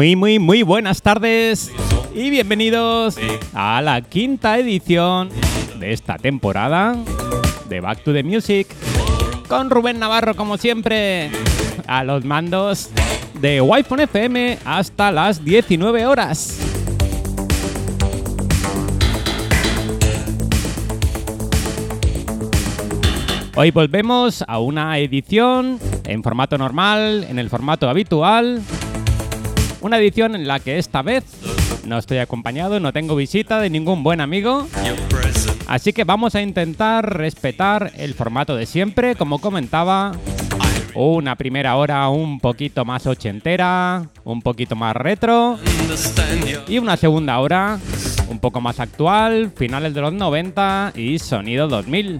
Muy, muy, muy buenas tardes y bienvenidos a la quinta edición de esta temporada de Back to the Music con Rubén Navarro como siempre a los mandos de Wi-Fi FM hasta las 19 horas. Hoy volvemos a una edición en formato normal, en el formato habitual. Una edición en la que esta vez no estoy acompañado, no tengo visita de ningún buen amigo. Así que vamos a intentar respetar el formato de siempre, como comentaba. Una primera hora un poquito más ochentera, un poquito más retro. Y una segunda hora un poco más actual, finales de los 90 y sonido 2000.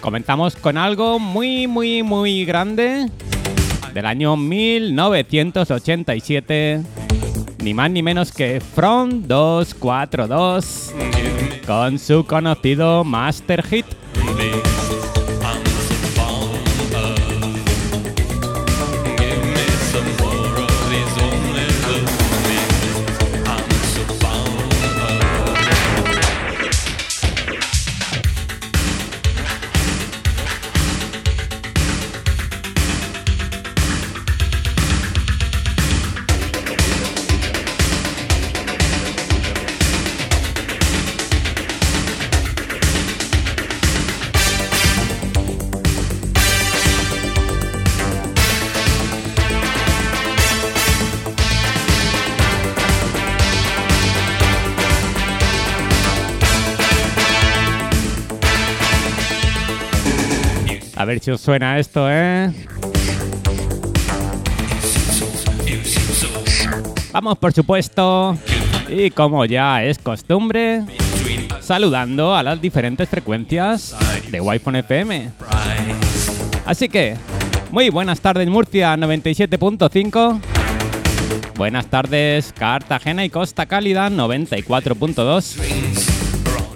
Comenzamos con algo muy, muy, muy grande del año 1987. Ni más ni menos que Front 242 con su conocido Master Hit. Ver si os suena esto, ¿eh? Vamos, por supuesto, y como ya es costumbre, saludando a las diferentes frecuencias de Wi-Fi FM. Así que, muy buenas tardes Murcia 97.5. Buenas tardes Cartagena y Costa Cálida 94.2.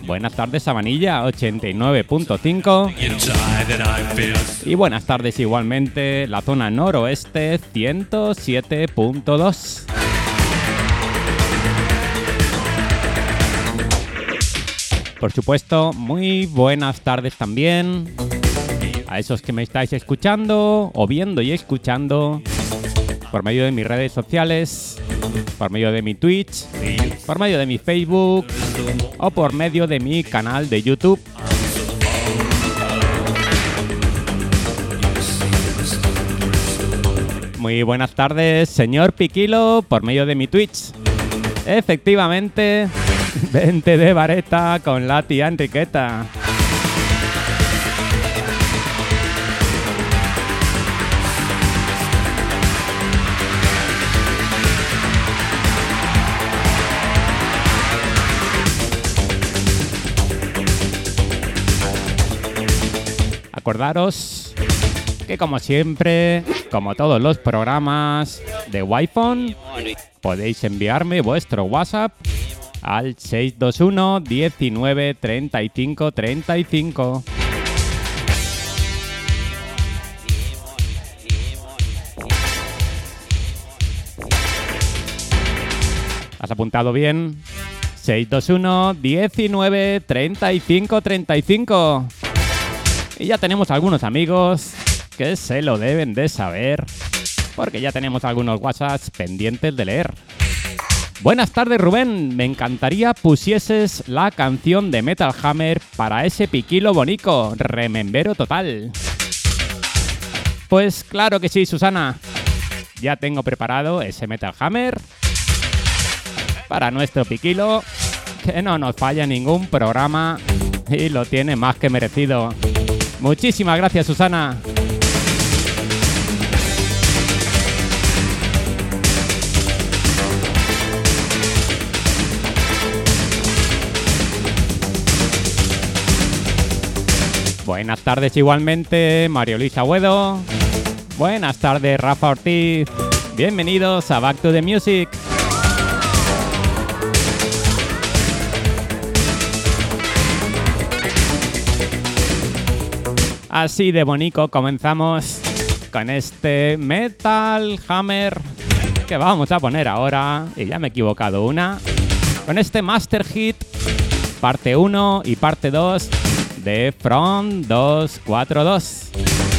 Buenas tardes Sabanilla 89.5. Y buenas tardes igualmente la zona noroeste 107.2. Por supuesto, muy buenas tardes también a esos que me estáis escuchando o viendo y escuchando por medio de mis redes sociales, por medio de mi Twitch, por medio de mi Facebook o por medio de mi canal de YouTube. Muy buenas tardes, señor Piquilo, por medio de mi Twitch. Efectivamente, vente de vareta con la tía Enriqueta. Acordaros que como siempre, como todos los programas de Wi-Fi, podéis enviarme vuestro WhatsApp al 621 19 35 35. ¿Has apuntado bien? 621 19 35 35. Y ya tenemos algunos amigos que se lo deben de saber, porque ya tenemos algunos WhatsApps pendientes de leer. Buenas tardes Rubén, me encantaría pusieses la canción de Metal Hammer para ese piquilo bonico, remembero total. Pues claro que sí, Susana. Ya tengo preparado ese Metal Hammer para nuestro piquilo, que no nos falla ningún programa y lo tiene más que merecido. Muchísimas gracias, Susana. Buenas tardes igualmente, Mario Luis Agüedo. Buenas tardes, Rafa Ortiz. Bienvenidos a Back to the Music. Así de bonito comenzamos con este Metal Hammer que vamos a poner ahora, y ya me he equivocado una, con este Master Hit parte 1 y parte 2 de Front 242.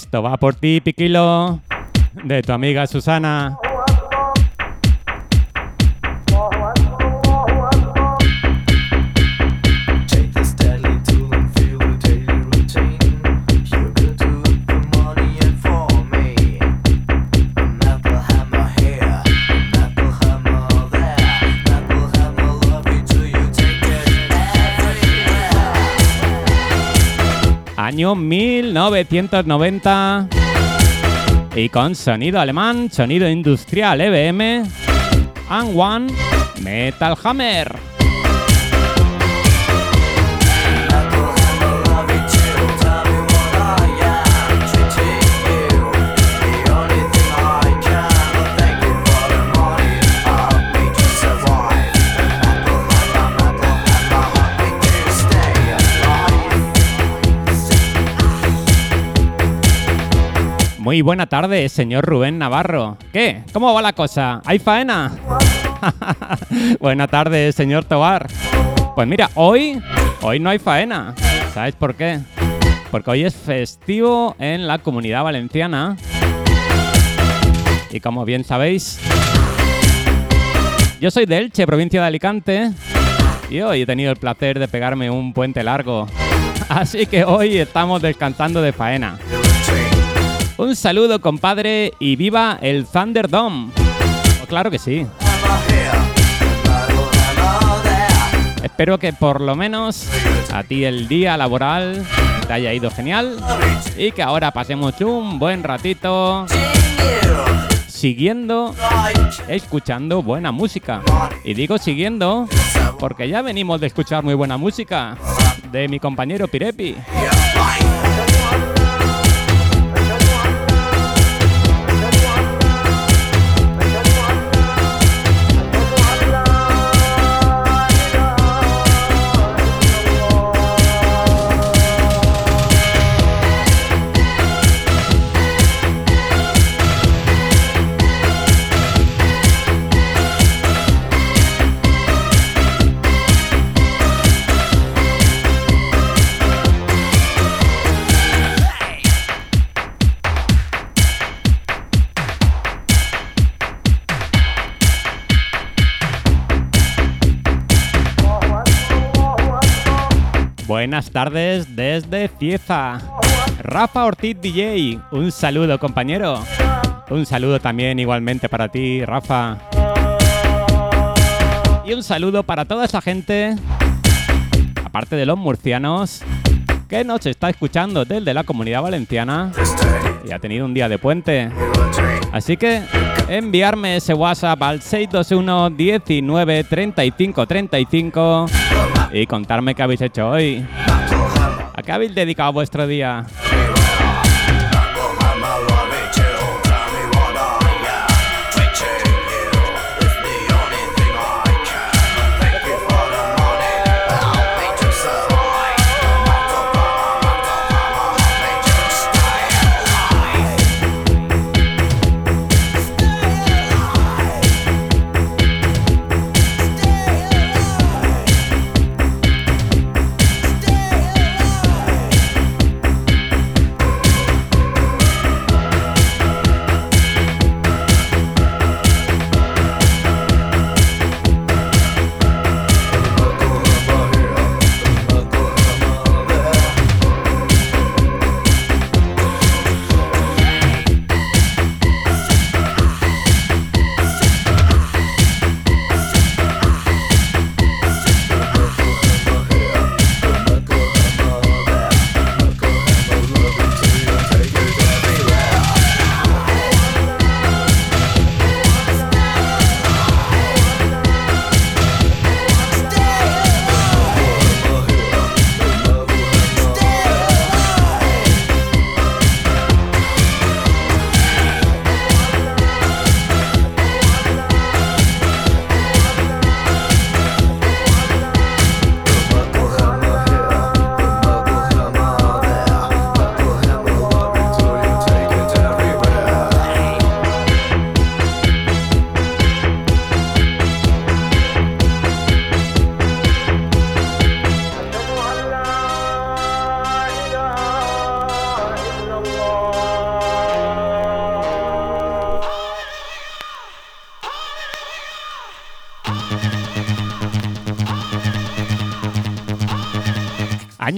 Esto va por ti, Piquilo, de tu amiga Susana. Año 1990. Y con sonido alemán, sonido industrial EBM, and One Metal Hammer. Muy buena tarde, señor Rubén Navarro. ¿Qué? ¿Cómo va la cosa? ¿Hay faena? buena tarde, señor Tobar. Pues mira, hoy, hoy no hay faena. ¿Sabes por qué? Porque hoy es festivo en la comunidad valenciana. Y como bien sabéis, yo soy de Elche, provincia de Alicante. Y hoy he tenido el placer de pegarme un puente largo. Así que hoy estamos descansando de faena. Un saludo, compadre, y viva el Thunderdome. Oh, claro que sí. Espero que por lo menos a ti el día laboral te haya ido genial y que ahora pasemos un buen ratito siguiendo, escuchando buena música. Y digo siguiendo porque ya venimos de escuchar muy buena música de mi compañero Pirepi. Buenas tardes desde Cieza. Rafa Ortiz DJ, un saludo compañero. Un saludo también igualmente para ti, Rafa. Y un saludo para toda esa gente, aparte de los murcianos, que nos está escuchando desde la comunidad valenciana y ha tenido un día de puente. Así que enviarme ese WhatsApp al 621 19 35 35 y contarme qué habéis hecho hoy. ¿A qué habéis dedicado vuestro día?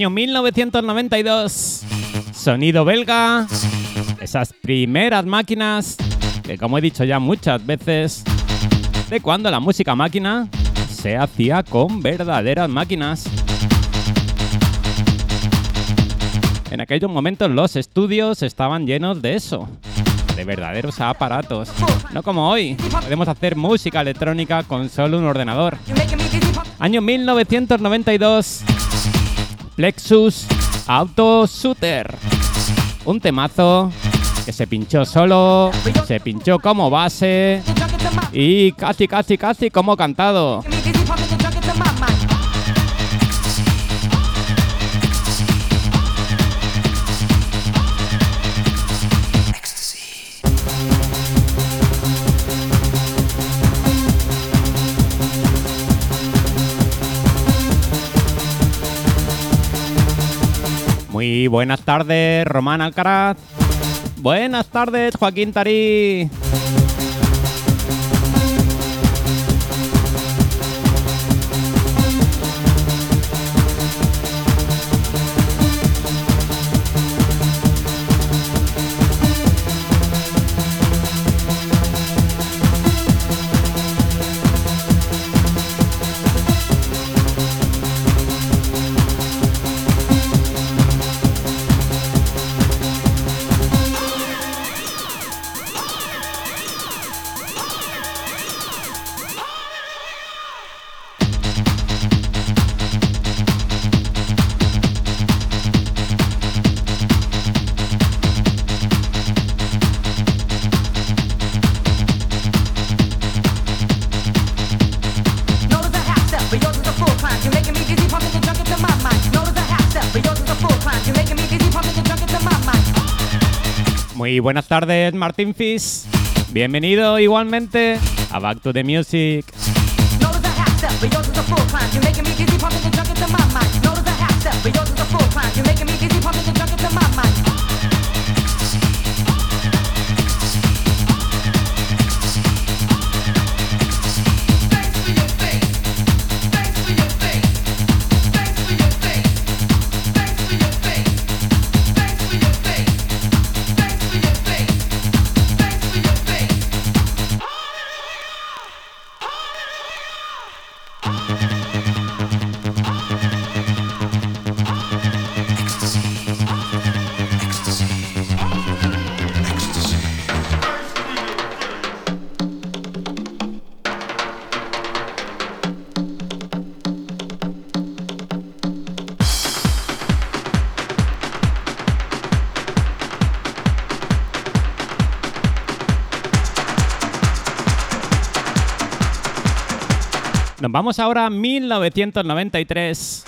Año 1992. Sonido belga. Esas primeras máquinas que como he dicho ya muchas veces, de cuando la música máquina se hacía con verdaderas máquinas. En aquellos momentos los estudios estaban llenos de eso, de verdaderos aparatos. No como hoy, podemos hacer música electrónica con solo un ordenador. Año 1992, Plexus Auto Shooter. Un temazo que se pinchó solo, se pinchó como base y casi, casi, casi como cantado. Muy buenas tardes, Román Alcaraz. Buenas tardes, Joaquín Tarí. Tardes, Martín Fish. Bienvenido igualmente a Back to the Music. Vamos ahora a 1993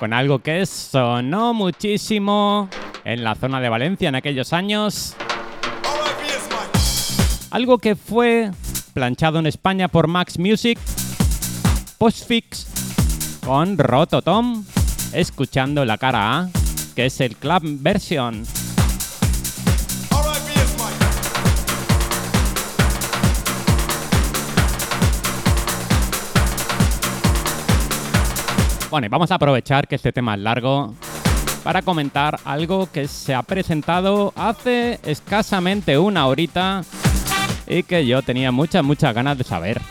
con algo que sonó muchísimo en la zona de Valencia en aquellos años. Algo que fue planchado en España por Max Music, Postfix con Rototom, escuchando la cara A, que es el club version. Bueno, y vamos a aprovechar que este tema es largo para comentar algo que se ha presentado hace escasamente una horita y que yo tenía muchas, muchas ganas de saber.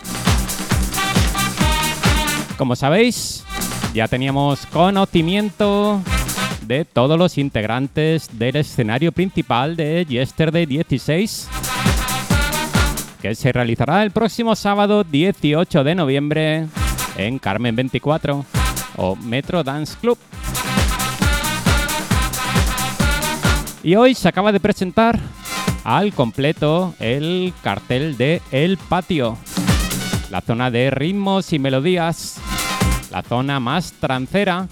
Como sabéis, ya teníamos conocimiento de todos los integrantes del escenario principal de Yesterday 16, que se realizará el próximo sábado 18 de noviembre en Carmen 24 o Metro Dance Club. Y hoy se acaba de presentar al completo el cartel de El Patio, la zona de ritmos y melodías, la zona más trancera.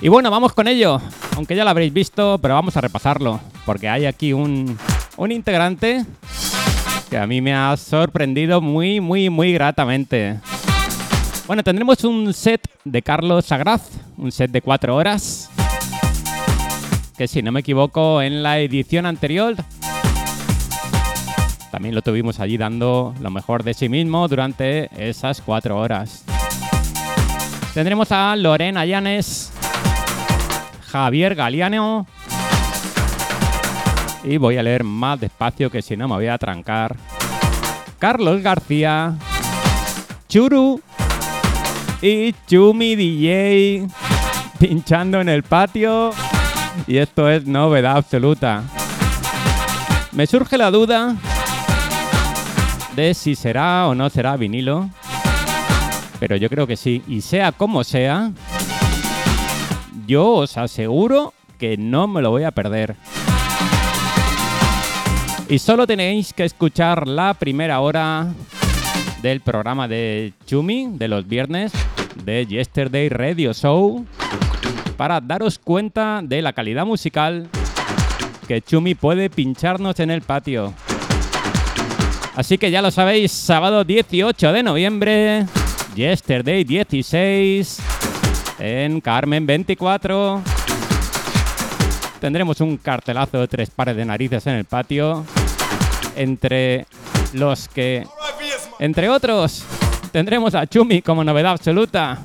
Y bueno, vamos con ello, aunque ya lo habréis visto, pero vamos a repasarlo, porque hay aquí un, un integrante que a mí me ha sorprendido muy, muy, muy gratamente. Bueno, tendremos un set de Carlos Sagraz, un set de cuatro horas, que si no me equivoco en la edición anterior también lo tuvimos allí dando lo mejor de sí mismo durante esas cuatro horas. Tendremos a Lorena Llanes, Javier Galiano. Y voy a leer más despacio que si no me voy a trancar. Carlos García, Churu y Chumi DJ pinchando en el patio. Y esto es novedad absoluta. Me surge la duda de si será o no será vinilo. Pero yo creo que sí. Y sea como sea, yo os aseguro que no me lo voy a perder. Y solo tenéis que escuchar la primera hora del programa de Chumi de los viernes de Yesterday Radio Show para daros cuenta de la calidad musical que Chumi puede pincharnos en el patio. Así que ya lo sabéis, sábado 18 de noviembre, Yesterday 16, en Carmen 24. Tendremos un cartelazo de tres pares de narices en el patio, entre los que, entre otros, tendremos a Chumi como novedad absoluta.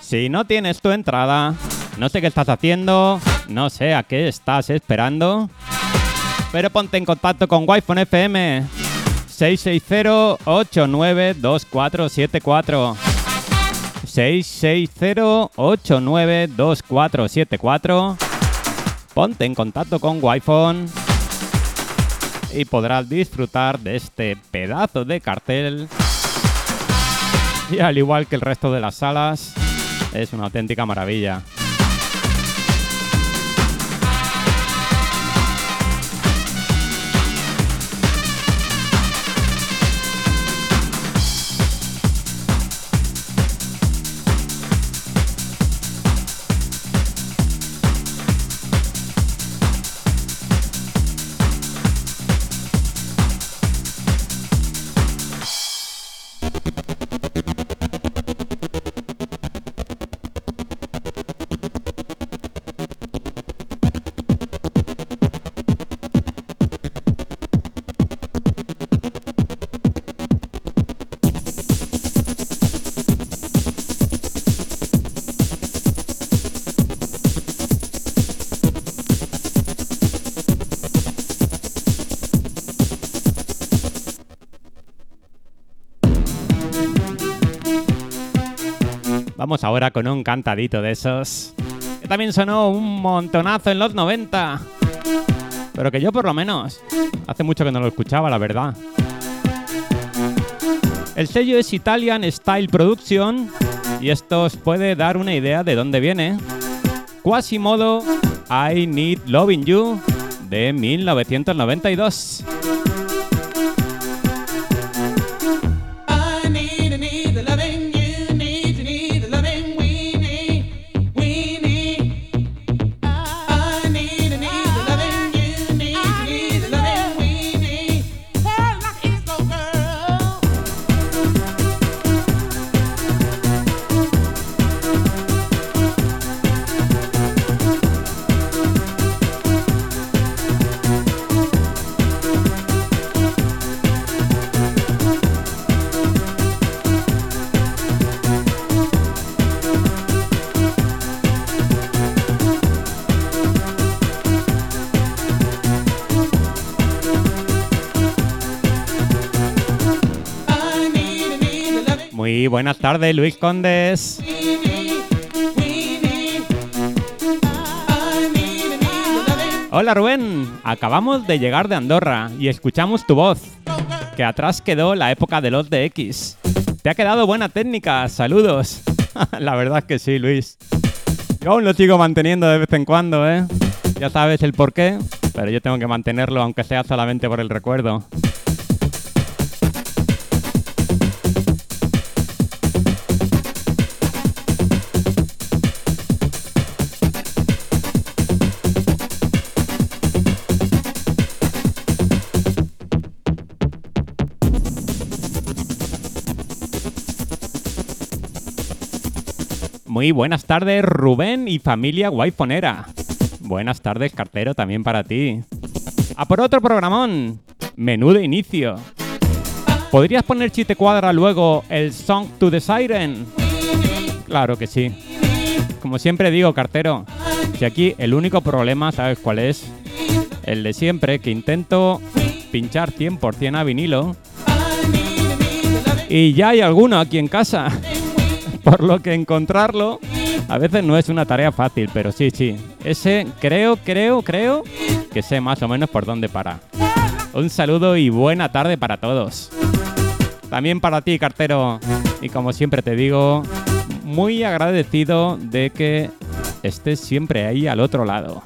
Si no tienes tu entrada, no sé qué estás haciendo, no sé a qué estás esperando, pero ponte en contacto con Wi-Fi FM 660-892474. 660-892474. Ponte en contacto con Wi-Fi y podrás disfrutar de este pedazo de cartel. Y al igual que el resto de las salas, es una auténtica maravilla. Ahora con un cantadito de esos. Que también sonó un montonazo en los 90. Pero que yo por lo menos hace mucho que no lo escuchaba, la verdad. El sello es Italian Style Production y esto os puede dar una idea de dónde viene. Quasimodo I Need Loving You de 1992. Tardes, Luis Condes. Hola Rubén, acabamos de llegar de Andorra y escuchamos tu voz, que atrás quedó la época de los de X. Te ha quedado buena técnica, saludos. la verdad es que sí, Luis. Yo aún lo sigo manteniendo de vez en cuando, ¿eh? Ya sabes el por qué, pero yo tengo que mantenerlo aunque sea solamente por el recuerdo. Muy buenas tardes, Rubén y familia guayfonera. Buenas tardes, cartero, también para ti. A por otro programón. Menú de inicio. ¿Podrías poner si te cuadra luego el Song to the Siren? Claro que sí. Como siempre digo, cartero, si aquí el único problema, ¿sabes cuál es? El de siempre, que intento pinchar 100% a vinilo. Y ya hay alguno aquí en casa. Por lo que encontrarlo a veces no es una tarea fácil, pero sí, sí. Ese creo, creo, creo que sé más o menos por dónde para. Un saludo y buena tarde para todos. También para ti, cartero. Y como siempre te digo, muy agradecido de que estés siempre ahí al otro lado.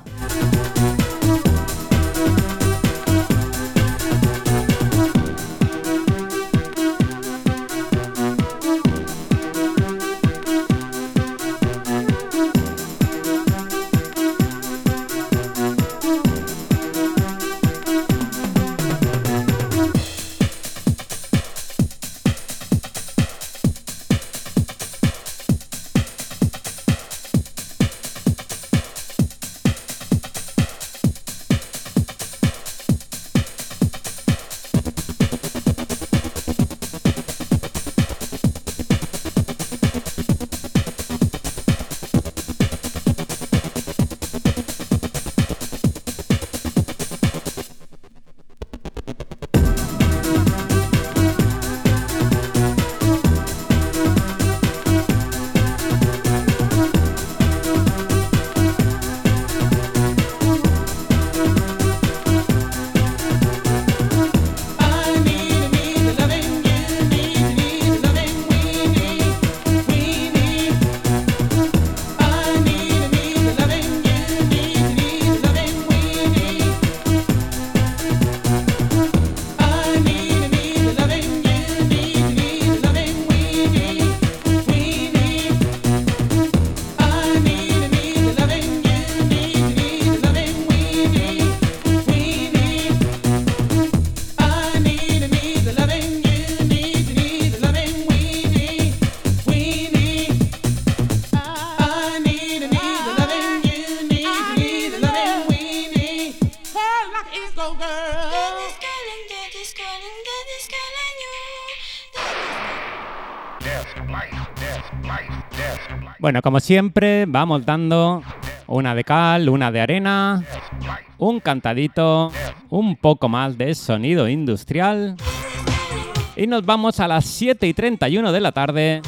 Siempre, vamos dando una de cal, una de arena, un cantadito, un poco más de sonido industrial. Y nos vamos a las 7 y 31 de la tarde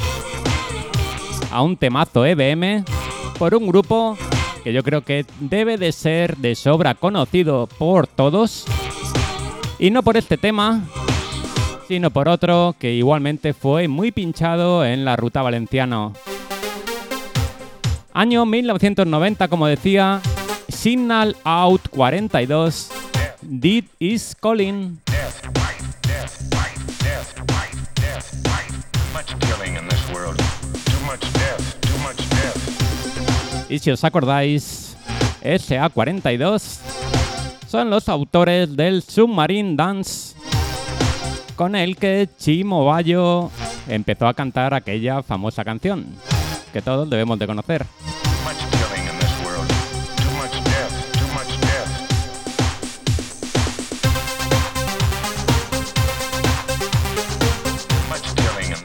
a un temazo EBM por un grupo que yo creo que debe de ser de sobra conocido por todos. Y no por este tema, sino por otro que igualmente fue muy pinchado en la ruta valenciano. Año 1990, como decía, Signal Out 42, Did is Calling. Y si os acordáis, SA42 son los autores del Submarine Dance, con el que Chimo Bayo empezó a cantar aquella famosa canción que todos debemos de conocer.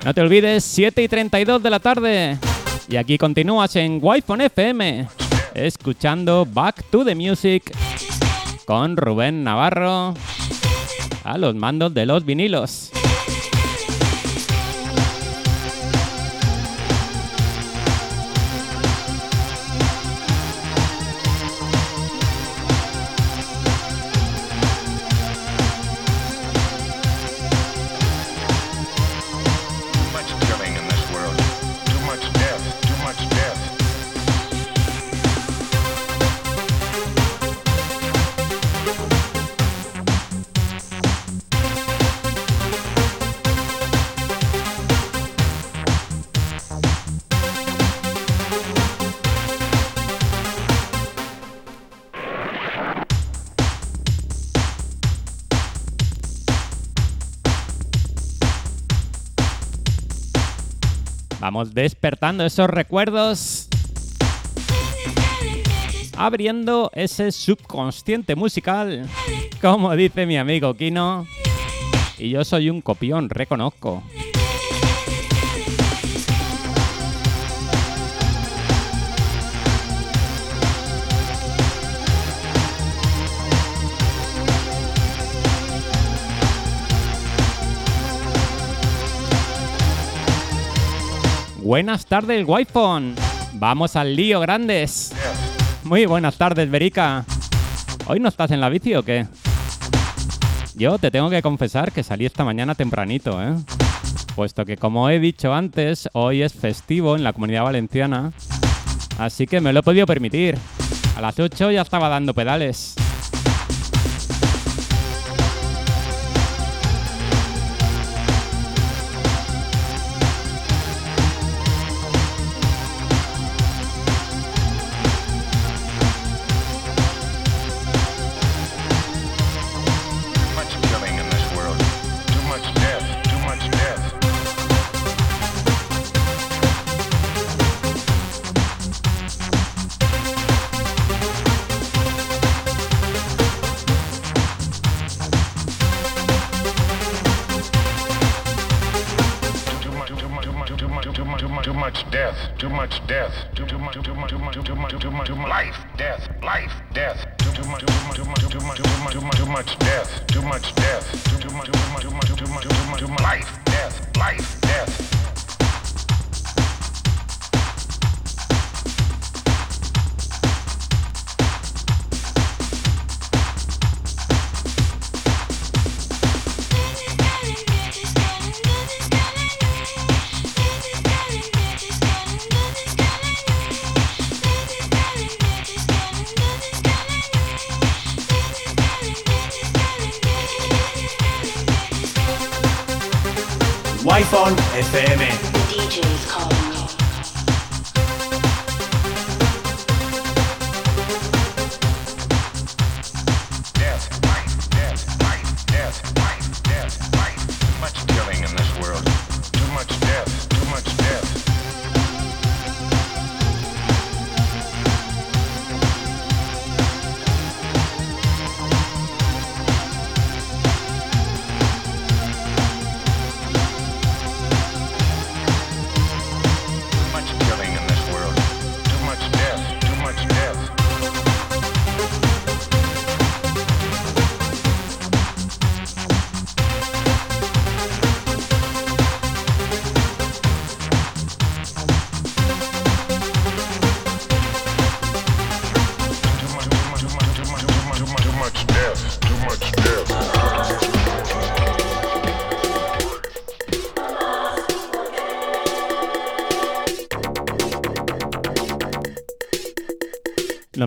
No te olvides, 7 y 32 de la tarde. Y aquí continúas en Wi-Fi FM, escuchando Back to the Music con Rubén Navarro a los mandos de los vinilos. Vamos despertando esos recuerdos. Abriendo ese subconsciente musical. Como dice mi amigo Kino. Y yo soy un copión, reconozco. Buenas tardes, Wi-Fi. Vamos al lío, grandes. Muy buenas tardes, Berica. ¿Hoy no estás en la bici o qué? Yo te tengo que confesar que salí esta mañana tempranito, ¿eh? Puesto que, como he dicho antes, hoy es festivo en la comunidad valenciana. Así que me lo he podido permitir. A las 8 ya estaba dando pedales. Life. Death. Life. Death. Too much, too much, too much, too much, too much, too much, death. Too much death. Too much, too much, too much, too much, too much life. Death. Life. Death.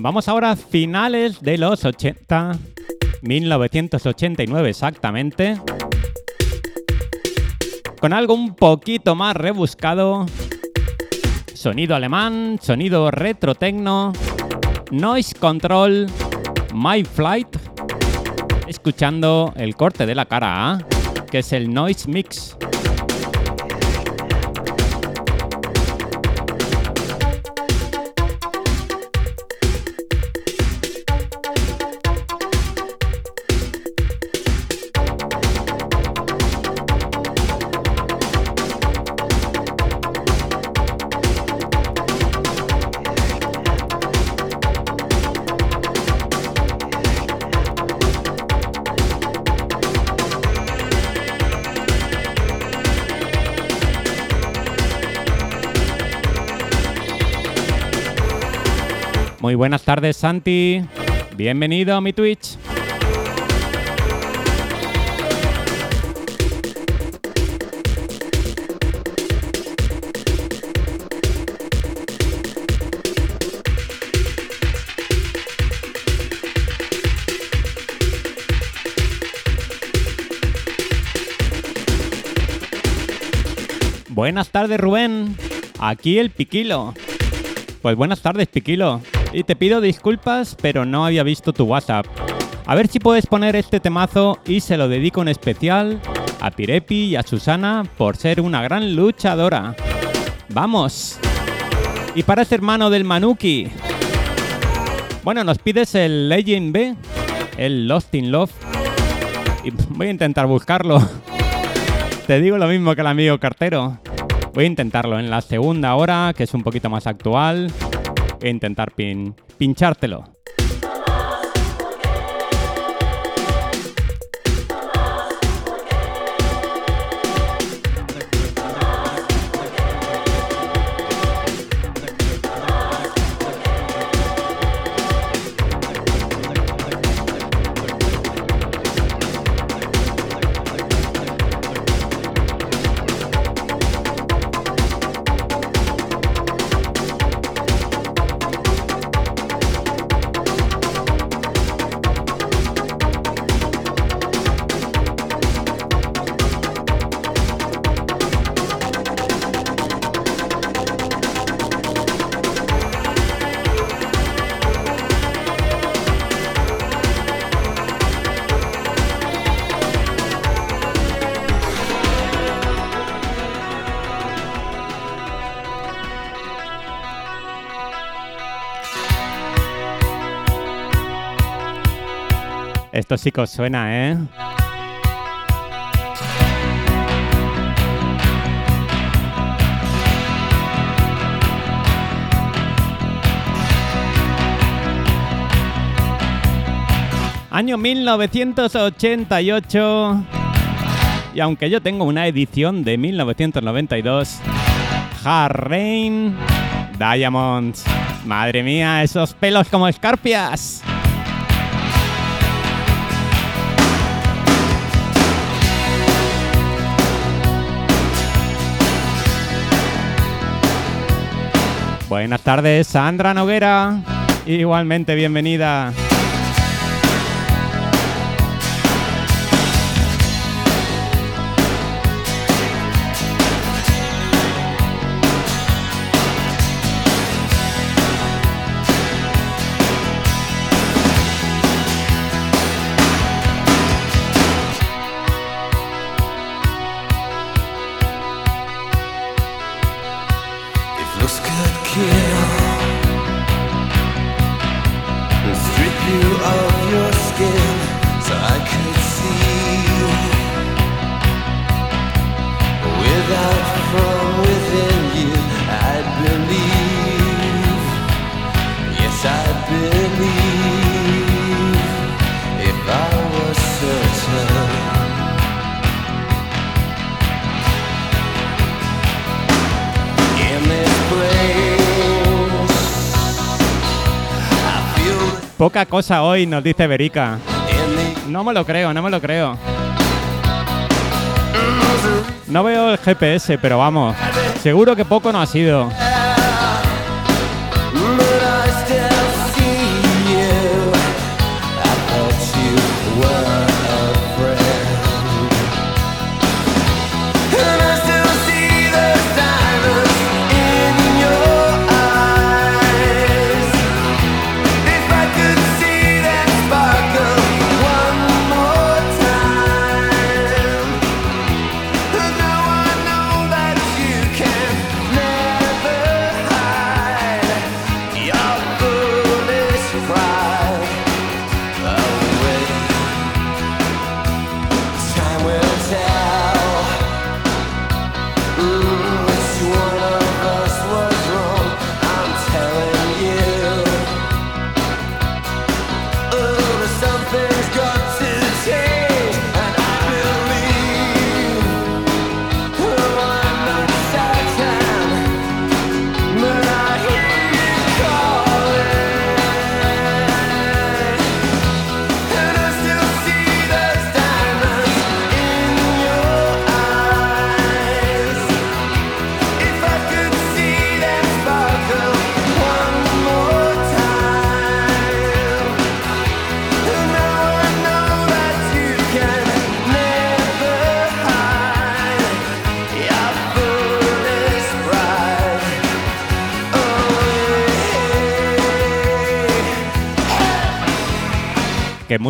Vamos ahora a finales de los 80, 1989 exactamente, con algo un poquito más rebuscado, sonido alemán, sonido retro tecno, noise control, my flight, escuchando el corte de la cara A, que es el noise mix. Muy buenas tardes, Santi. Bienvenido a mi Twitch. Buenas tardes, Rubén. Aquí el Piquilo. Pues buenas tardes, Piquilo. Y te pido disculpas, pero no había visto tu WhatsApp. A ver si puedes poner este temazo y se lo dedico en especial a Pirepi y a Susana por ser una gran luchadora. Vamos. Y para este hermano del Manuki. Bueno, nos pides el Legend B, el Lost in Love. Y voy a intentar buscarlo. Te digo lo mismo que el amigo cartero. Voy a intentarlo en la segunda hora, que es un poquito más actual. A intentar pin- pinchártelo. Esto sí que suena, ¿eh? Año 1988. Y aunque yo tengo una edición de 1992, Hard Rain Diamonds. Madre mía, esos pelos como escarpias. Buenas tardes, Sandra Noguera. Igualmente bienvenida. Cosa hoy, nos dice the No me lo creo, no me lo creo. No veo el GPS, pero vamos. Seguro que poco no ha sido.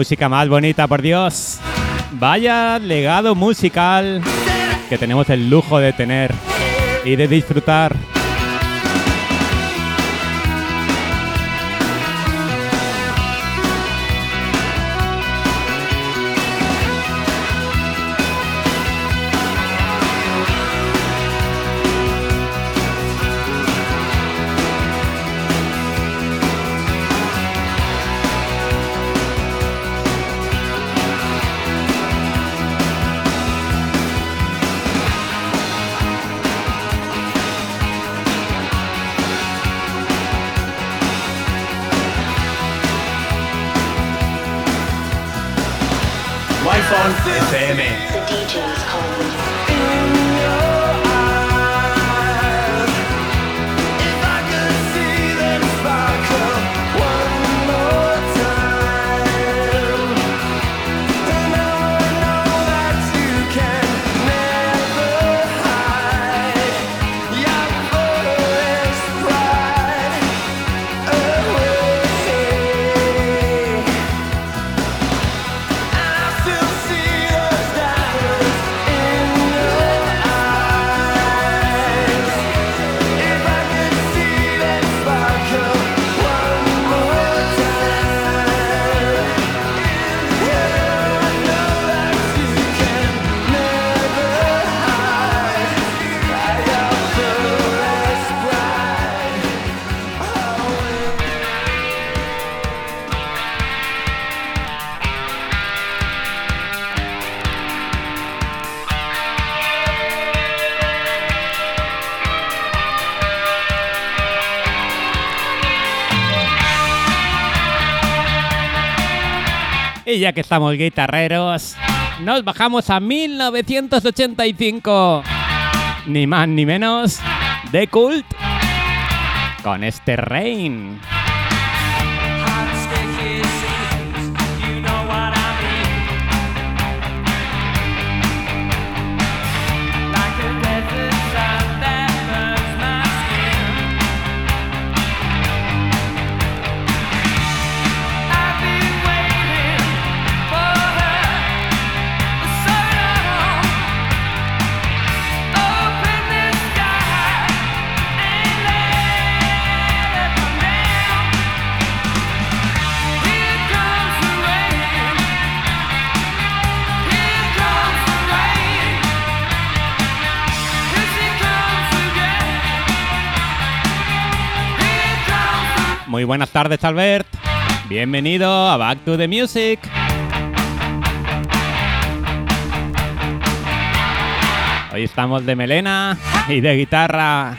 Música más bonita, por Dios. Vaya legado musical que tenemos el lujo de tener y de disfrutar. Que estamos guitarreros, nos bajamos a 1985. Ni más ni menos de Cult con este Rain. Muy buenas tardes, Albert. Bienvenido a Back to the Music. Hoy estamos de melena y de guitarra.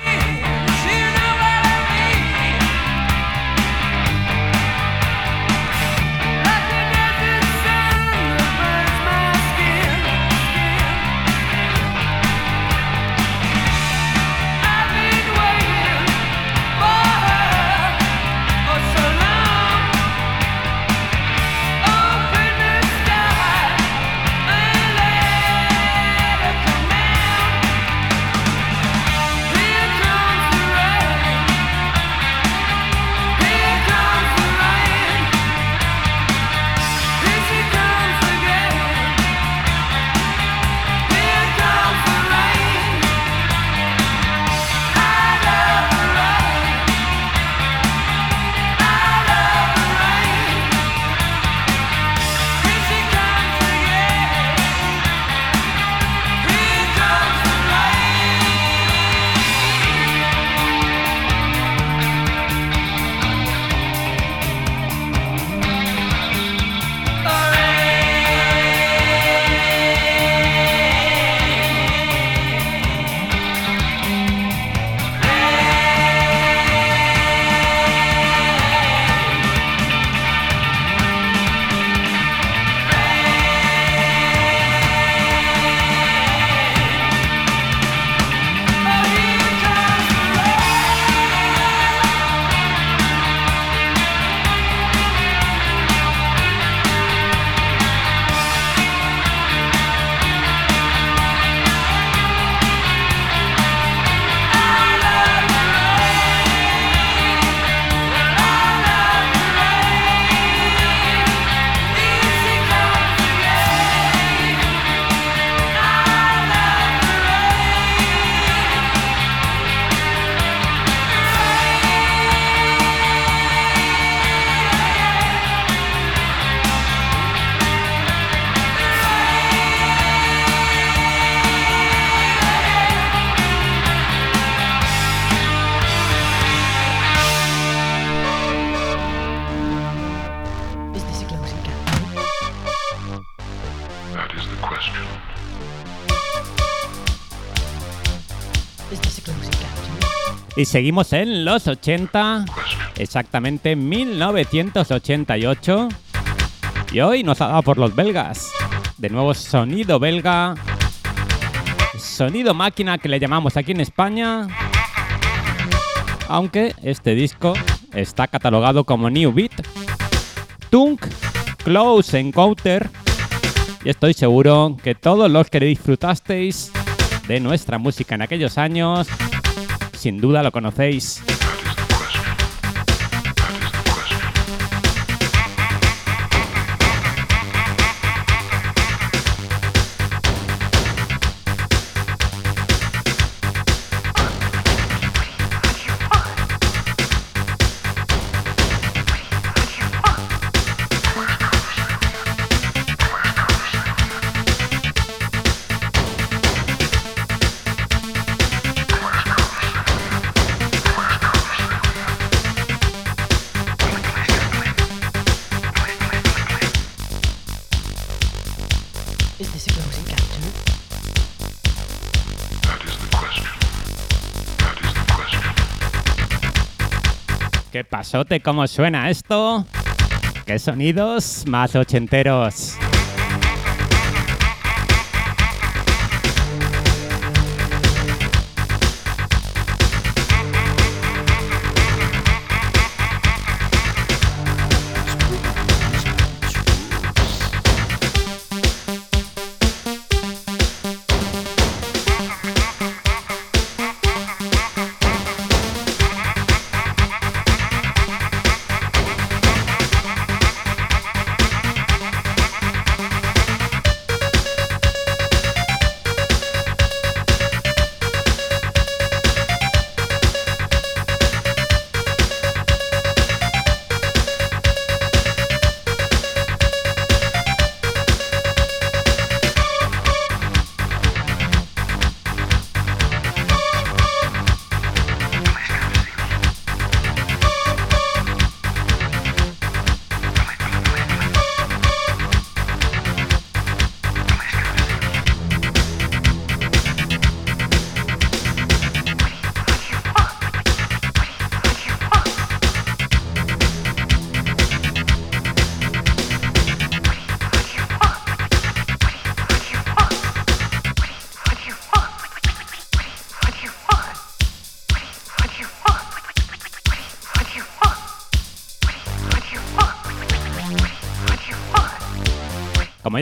Y seguimos en los 80, Question. exactamente 1988. Y hoy nos ha dado por los belgas. de nuevo sonido belga, sonido máquina que le llamamos aquí en España, aunque este disco está catalogado como New Beat, Tunk, Close Encounter, y estoy seguro que todos los que disfrutasteis de nuestra música en aquellos años, sin duda lo conocéis. ¿Cómo suena esto? ¿Qué sonidos más ochenteros?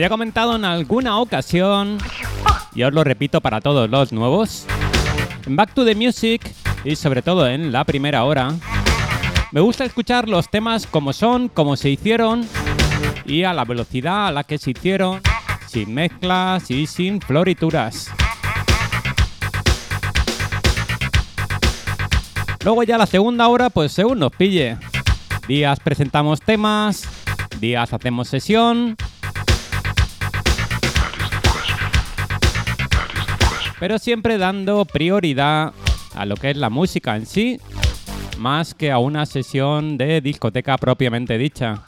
Ya he comentado en alguna ocasión, y os lo repito para todos los nuevos, en Back to the Music y sobre todo en la primera hora, me gusta escuchar los temas como son, como se hicieron y a la velocidad a la que se hicieron, sin mezclas y sin florituras. Luego ya la segunda hora, pues según nos pille. Días presentamos temas, días hacemos sesión, pero siempre dando prioridad a lo que es la música en sí, más que a una sesión de discoteca propiamente dicha.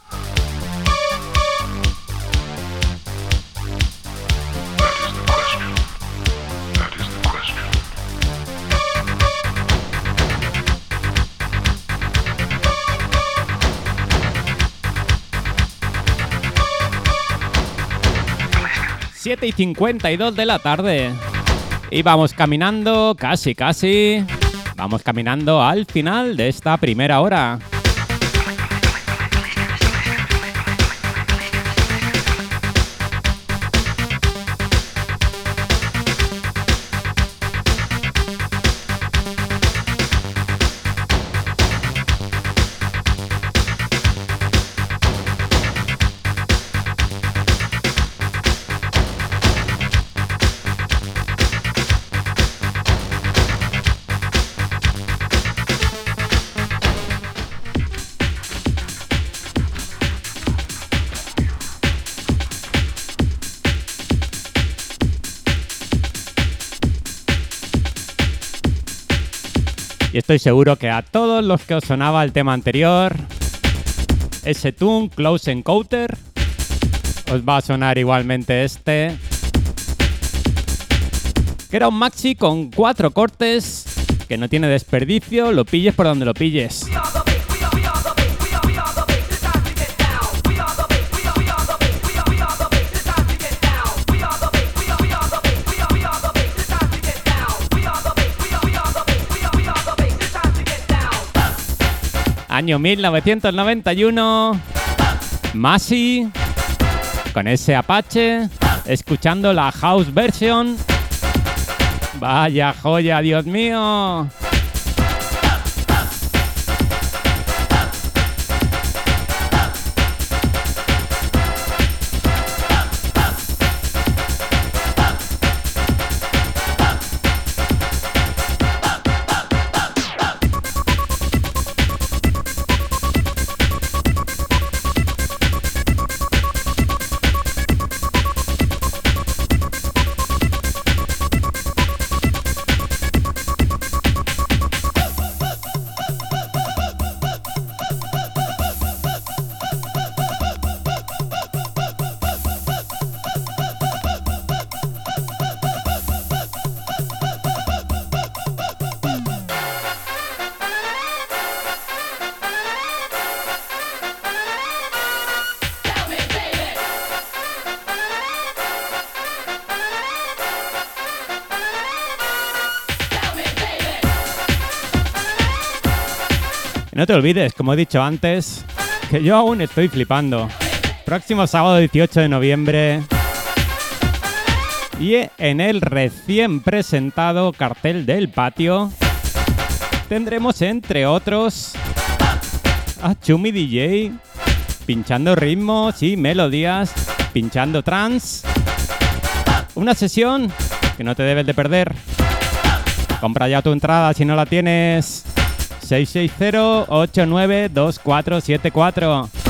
Siete y 52 de la tarde. Y vamos caminando, casi, casi. Vamos caminando al final de esta primera hora. Estoy seguro que a todos los que os sonaba el tema anterior, ese tune Close Encounter, os va a sonar igualmente este. Que era un maxi con cuatro cortes, que no tiene desperdicio, lo pilles por donde lo pilles. Año 1991. Masi. Con ese Apache. Escuchando la house version. Vaya joya, Dios mío. No te olvides, como he dicho antes, que yo aún estoy flipando. Próximo sábado 18 de noviembre. Y en el recién presentado cartel del patio tendremos entre otros a Chumi DJ pinchando ritmos y melodías, pinchando trance. Una sesión que no te debes de perder. Compra ya tu entrada si no la tienes. 660-892474.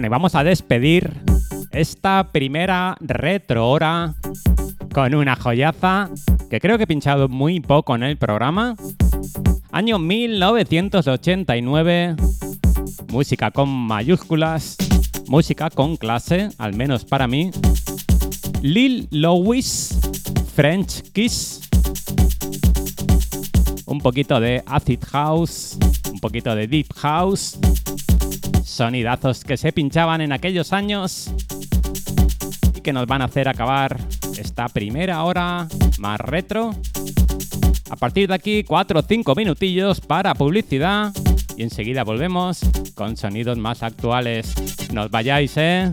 Bueno, vamos a despedir esta primera retro hora con una joyaza que creo que he pinchado muy poco en el programa. Año 1989. Música con mayúsculas. Música con clase, al menos para mí. Lil Louis, French Kiss. Un poquito de acid house, un poquito de deep house. Sonidazos que se pinchaban en aquellos años y que nos van a hacer acabar esta primera hora más retro. A partir de aquí, 4 o 5 minutillos para publicidad y enseguida volvemos con sonidos más actuales. No os vayáis, ¿eh?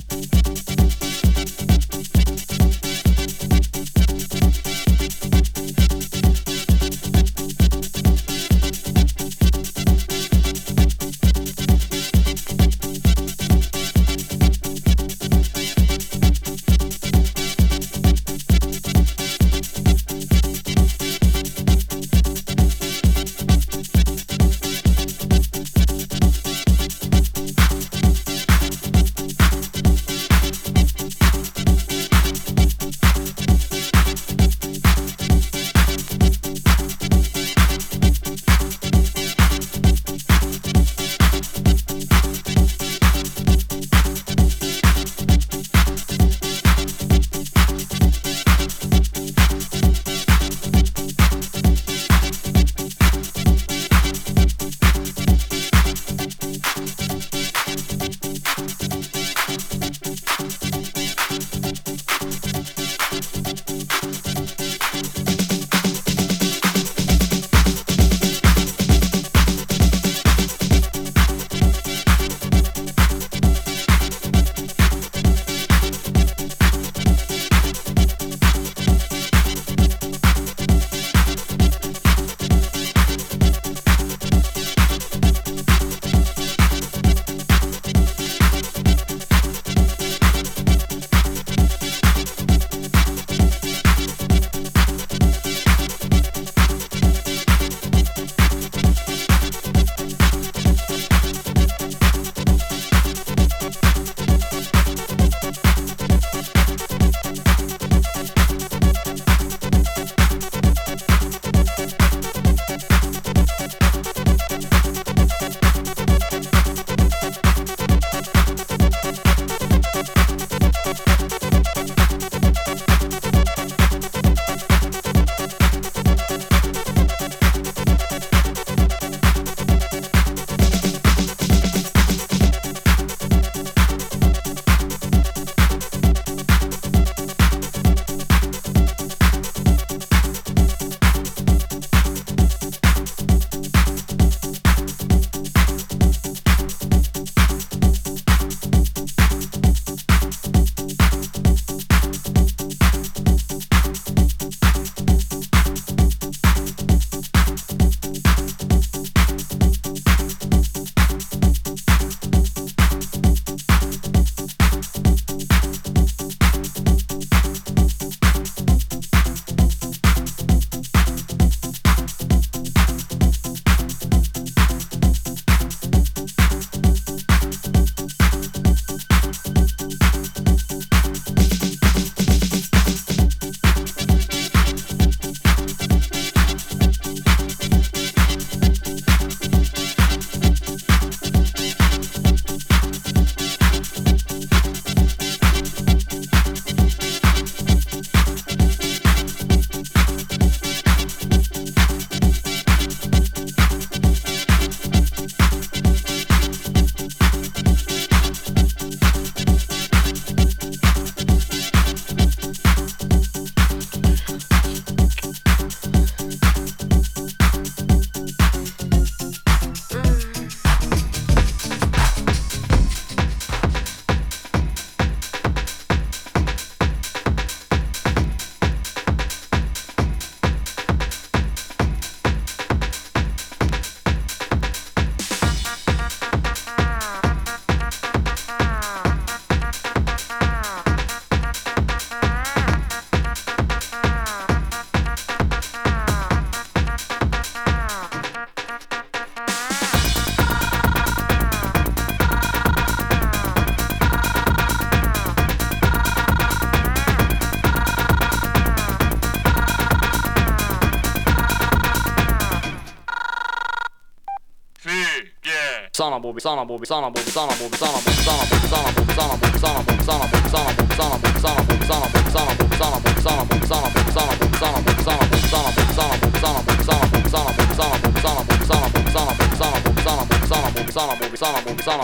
Sana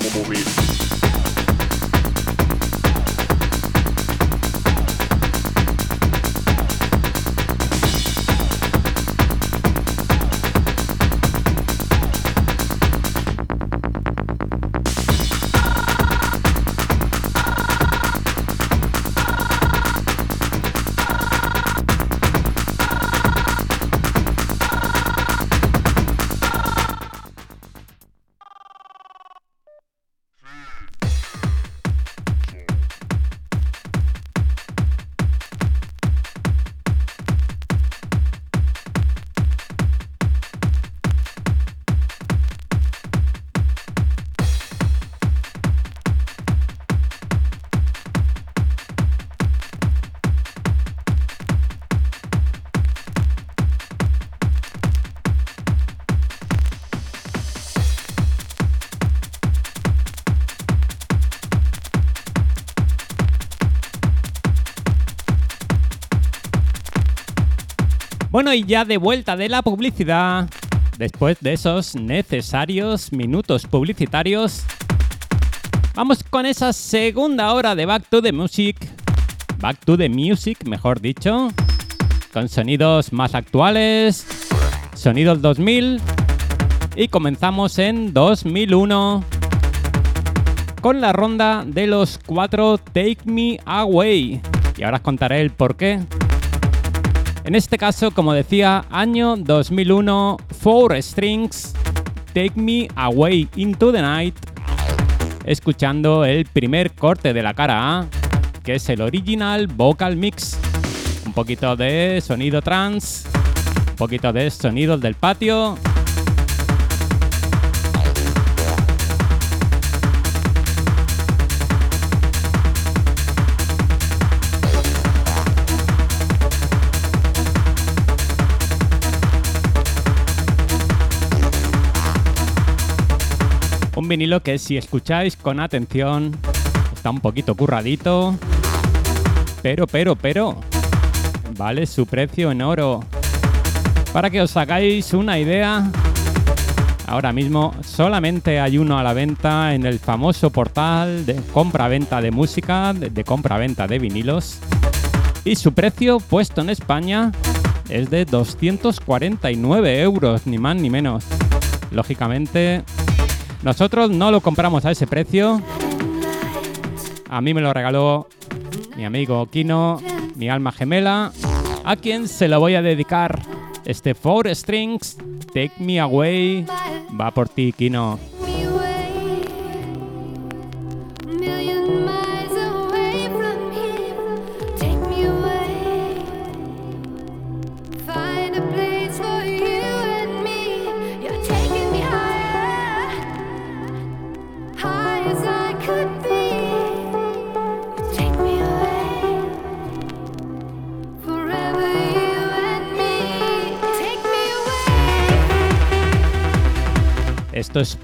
movie. Y ya de vuelta de la publicidad, después de esos necesarios minutos publicitarios, vamos con esa segunda hora de Back to the Music. Back to the Music, mejor dicho, con sonidos más actuales, sonidos 2000, y comenzamos en 2001 con la ronda de los cuatro Take Me Away. Y ahora os contaré el por qué. En este caso, como decía, año 2001, Four Strings, Take Me Away into the Night, escuchando el primer corte de la cara A, que es el original vocal mix. Un poquito de sonido trance, un poquito de sonidos del patio. Un vinilo que si escucháis con atención está un poquito curradito. Pero, pero, pero, vale su precio en oro. Para que os hagáis una idea, ahora mismo solamente hay uno a la venta en el famoso portal de compra-venta de música, de, compra-venta de vinilos. Y su precio puesto en España es de 249 euros, ni más ni menos. Lógicamente, nosotros no lo compramos a ese precio. A mí me lo regaló mi amigo Kino, mi alma gemela, a quien se lo voy a dedicar. Este Four Strings, Take Me Away, va por ti, Kino.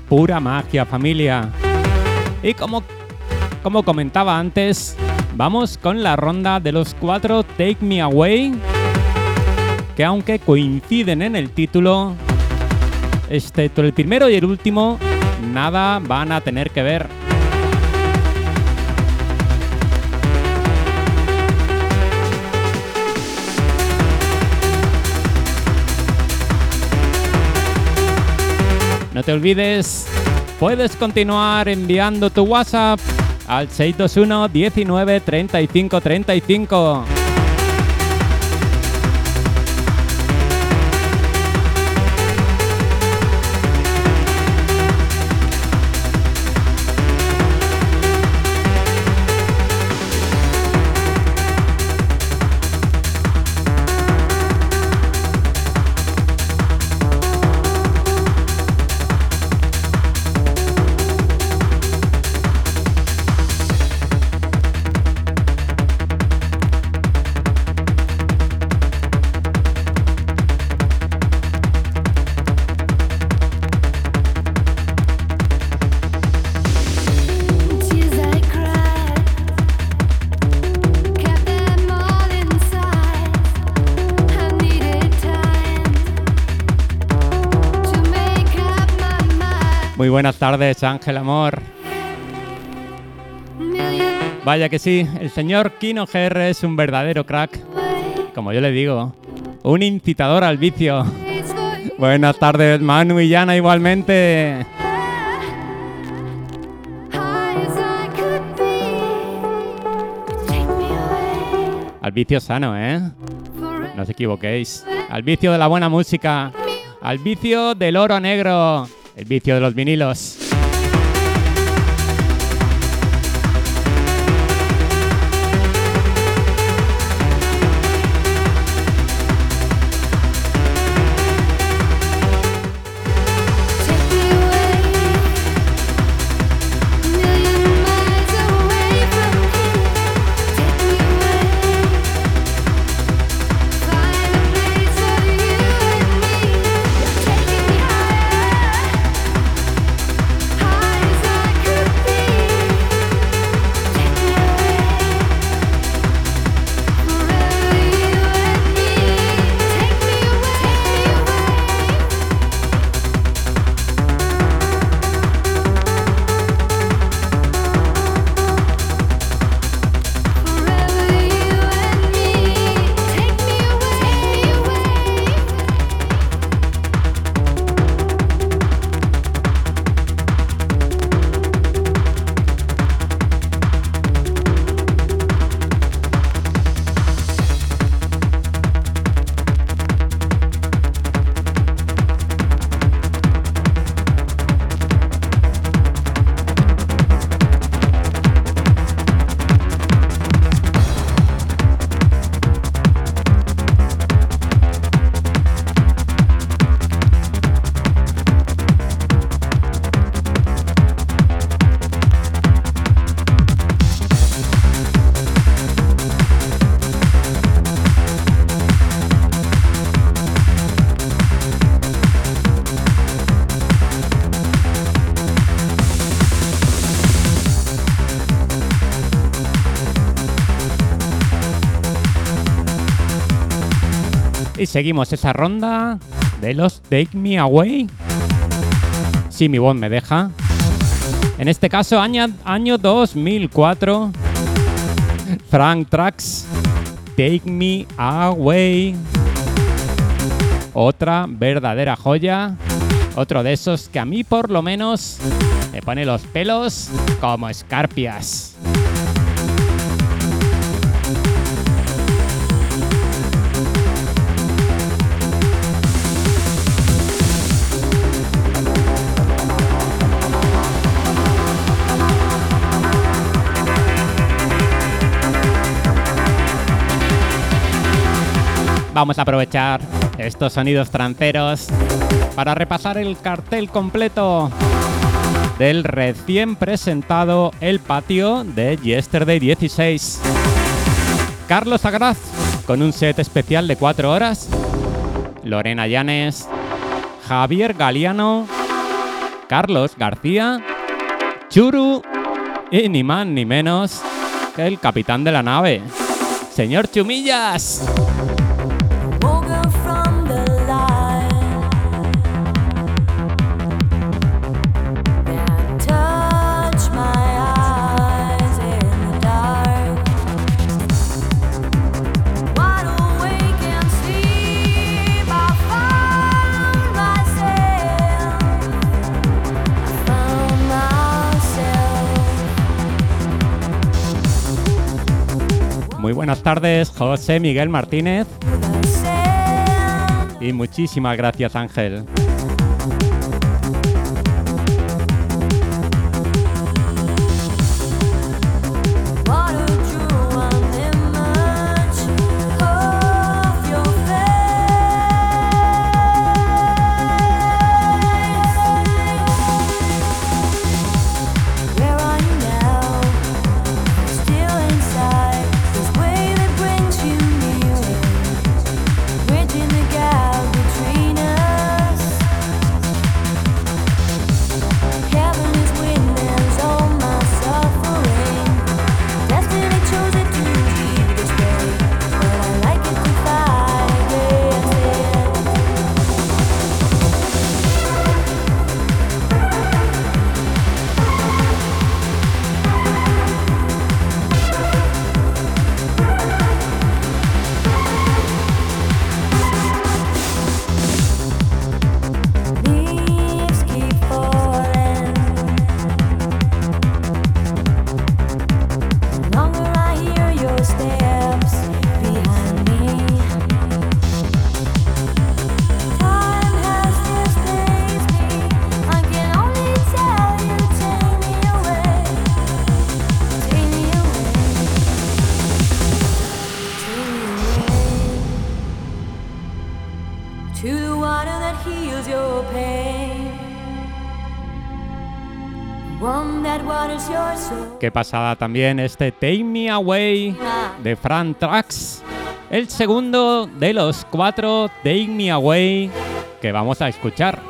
Pura magia, familia. Y como, como comentaba antes, vamos con la ronda de los cuatro Take Me Away, que aunque coinciden en el título, excepto el primero y el último, nada van a tener que ver. Te olvides, puedes continuar enviando tu WhatsApp al 621 19 35 35. Buenas tardes, Ángel Amor. Vaya que sí, el señor Kino GR es un verdadero crack, como yo le digo, un incitador al vicio. Buenas tardes, Manu y Yana igualmente. Al vicio sano, ¿eh? No os equivoquéis. Al vicio de la buena música. Al vicio del oro negro. El vicio de los vinilos. Seguimos esa ronda de los Take Me Away. Si mi voz me deja. En este caso, año, año 2004. Frank Trax. Take Me Away. Otra verdadera joya. Otro de esos que a mí por lo menos me pone los pelos como escarpias. vamos a aprovechar estos sonidos tranceros para repasar el cartel completo del recién presentado El Patio de Yesterday 16. Carlos Agraz con un set especial de 4 horas, Lorena Llanes, Javier Galeano, Carlos García, Churu y ni más ni menos que el capitán de la nave, señor Chumillas. Muy buenas tardes, José Miguel Martínez. Y muchísimas gracias, Ángel. Pasada también este Take Me Away de Fran Trax. El segundo de los cuatro Take Me Away que vamos a escuchar.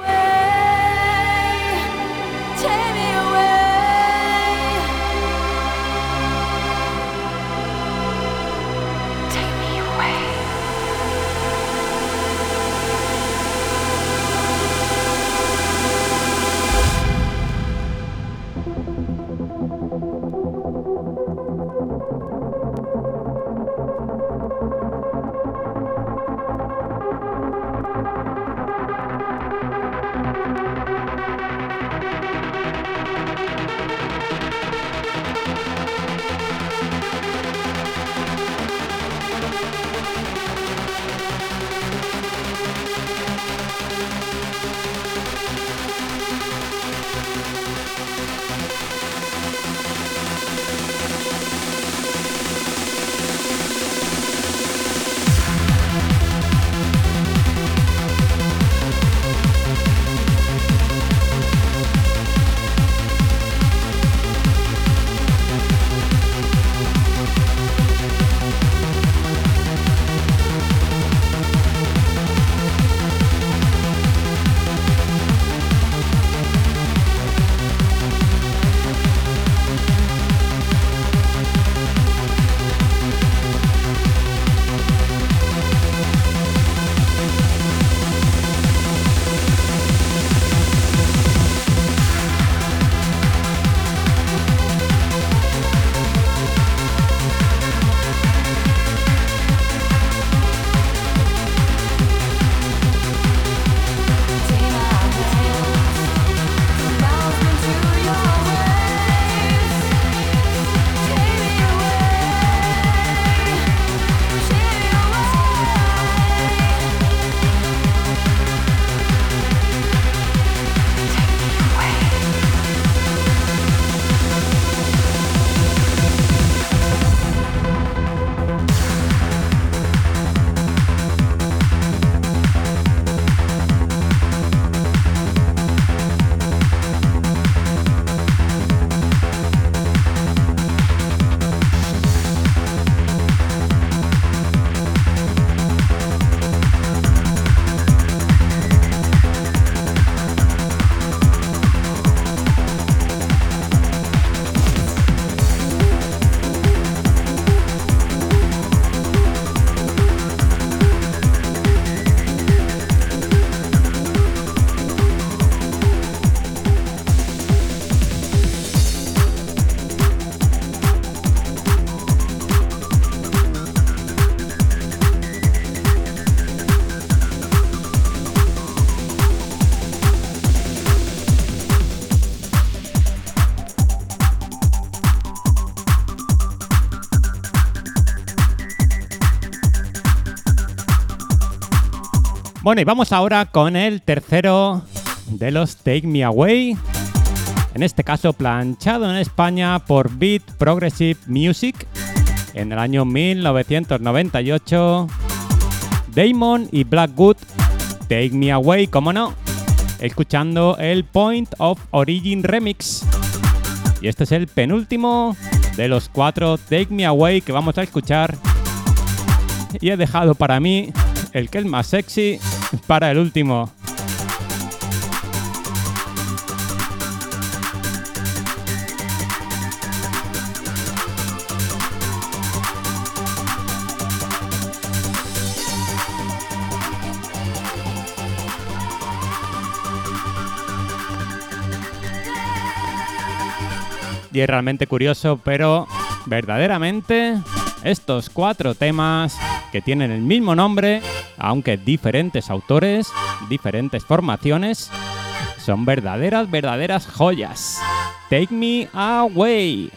Bueno, y vamos ahora con el tercero de los Take Me Away. En este caso, planchado en España por Beat Progressive Music en el año 1998. Damon y Blackwood, Take Me Away, como no, escuchando el Point of Origin Remix. Y este es el penúltimo de los cuatro Take Me Away que vamos a escuchar. Y he dejado para mí el que es más sexy para el último. Y es realmente curioso, pero verdaderamente estos cuatro temas que tienen el mismo nombre, aunque diferentes autores, diferentes formaciones, son verdaderas, verdaderas joyas. Take me away.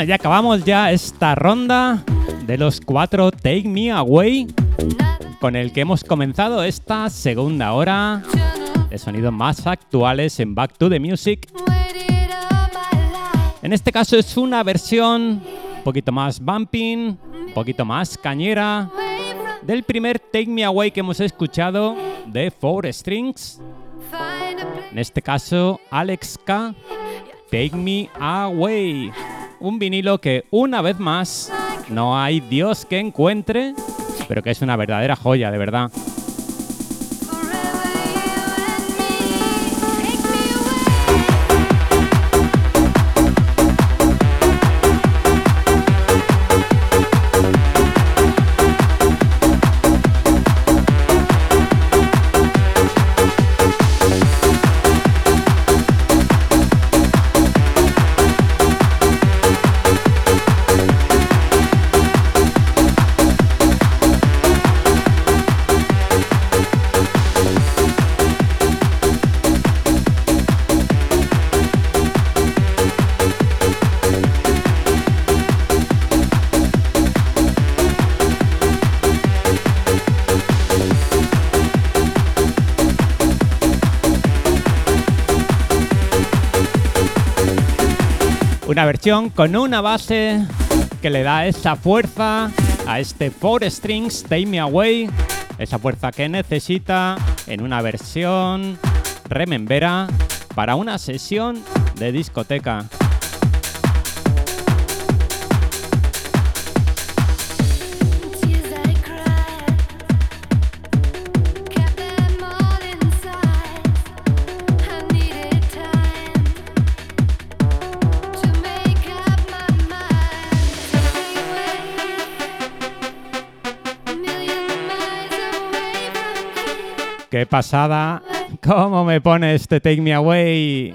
Bueno, ya acabamos ya esta ronda de los cuatro Take Me Away con el que hemos comenzado esta segunda hora de sonidos más actuales en Back to the Music. En este caso es una versión un poquito más bumping, un poquito más cañera del primer Take Me Away que hemos escuchado de Four Strings. En este caso, Alex K. Take Me Away. Un vinilo que una vez más no hay Dios que encuentre, pero que es una verdadera joya, de verdad. Una versión con una base que le da esa fuerza a este Four Strings Take Me Away, esa fuerza que necesita en una versión remembera para una sesión de discoteca. ¡Qué pasada! ¿Cómo me pone este Take Me Away?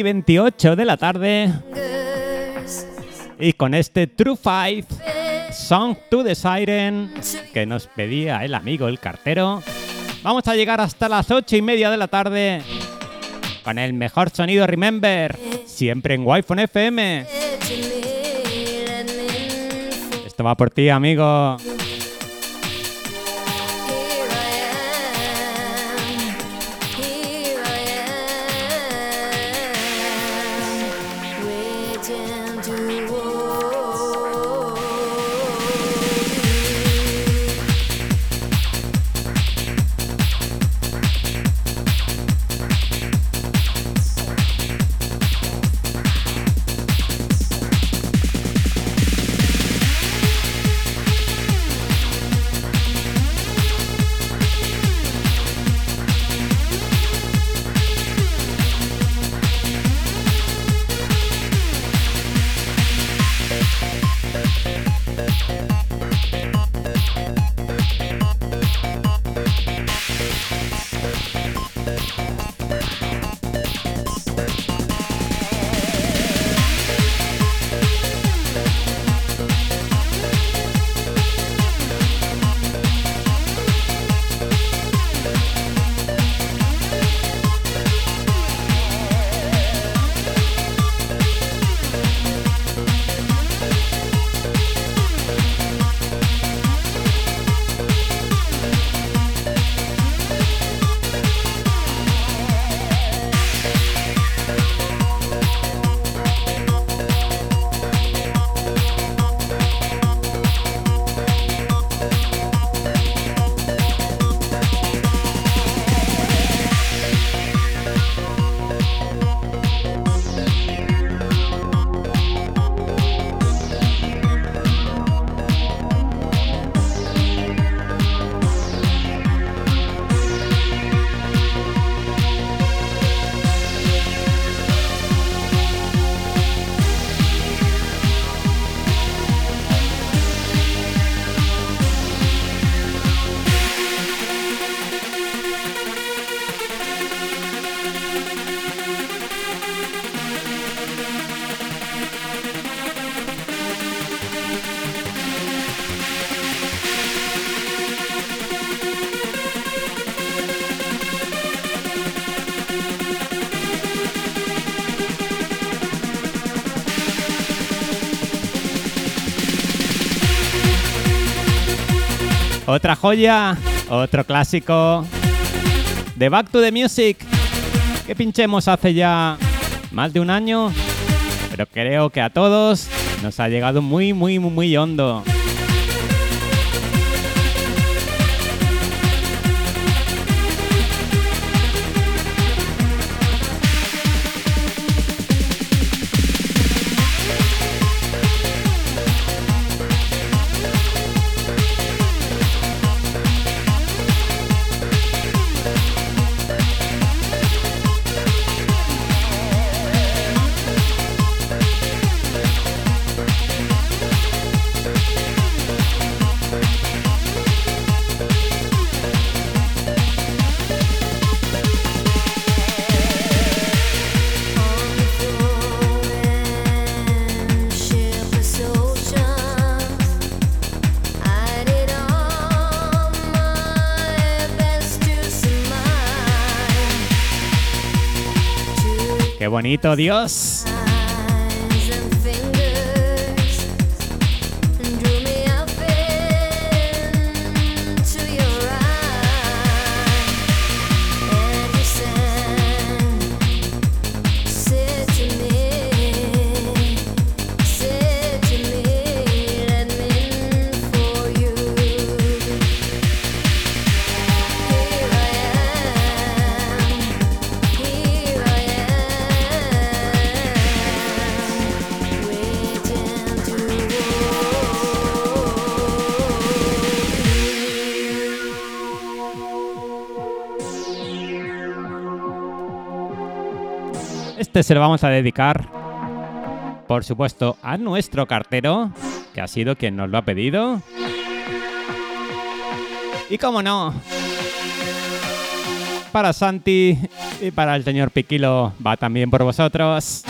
Y 28 de la tarde y con este True Five Song to the Siren que nos pedía el amigo el cartero. Vamos a llegar hasta las 8 y media de la tarde con el mejor sonido Remember, siempre en Wi-Fi FM. Esto va por ti, amigo. Otra joya, otro clásico de Back to the Music que pinchemos hace ya más de un año, pero creo que a todos nos ha llegado muy, muy, muy, muy hondo. Bonito, Dios. Se lo vamos a dedicar, por supuesto, a nuestro cartero, que ha sido quien nos lo ha pedido. Y cómo no, para Santi y para el señor Piquilo va también por vosotros.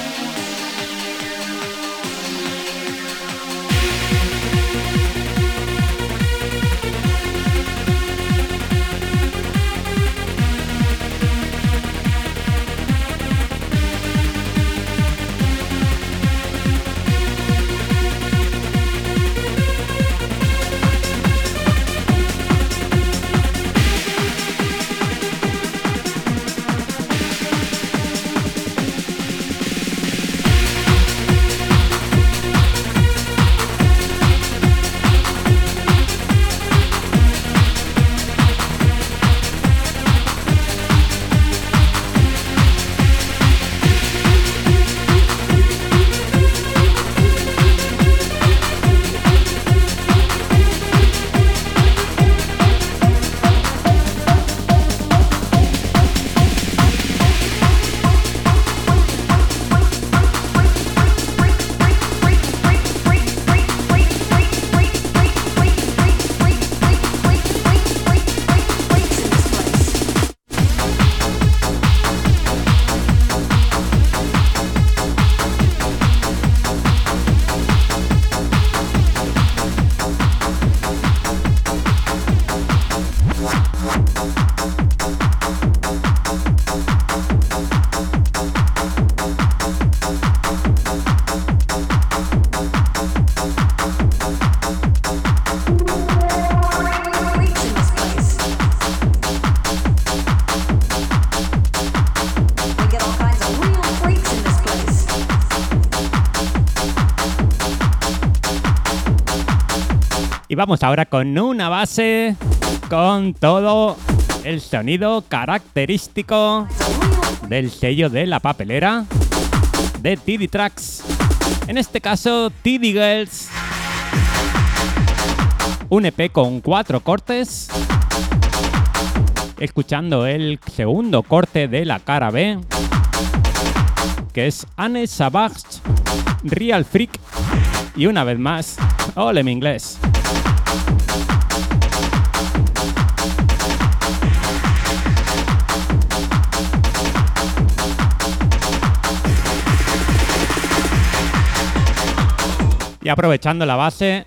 Vamos ahora con una base con todo el sonido característico del sello de la papelera de TD Tracks. En este caso, TD Girls. Un EP con cuatro cortes. Escuchando el segundo corte de la cara B, que es Anne Savage, Real Freak. Y una vez más, ole mi inglés. Aprovechando la base,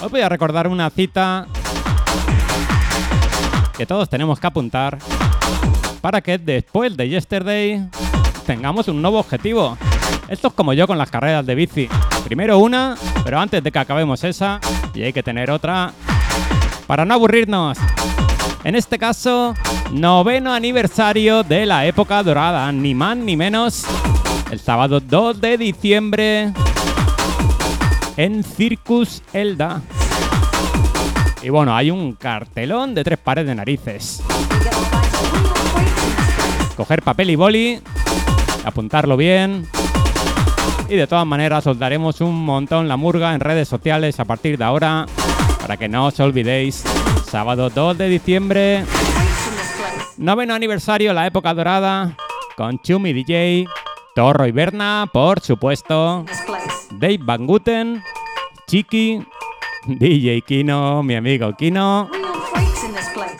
os voy a recordar una cita que todos tenemos que apuntar para que después de Yesterday tengamos un nuevo objetivo. Esto es como yo con las carreras de bici. Primero una, pero antes de que acabemos esa, y hay que tener otra para no aburrirnos. En este caso, noveno aniversario de la época dorada, ni más ni menos. El sábado 2 de diciembre en Circus Elda. Y bueno, hay un cartelón de tres pares de narices. Coger papel y boli, apuntarlo bien. Y de todas maneras os daremos un montón la murga en redes sociales a partir de ahora. Para que no os olvidéis. Sábado 2 de diciembre. Noveno aniversario, la época dorada. Con Chumi DJ. Torro y Berna, por supuesto. Dave Van Guten. Chiqui. DJ Kino, mi amigo Kino.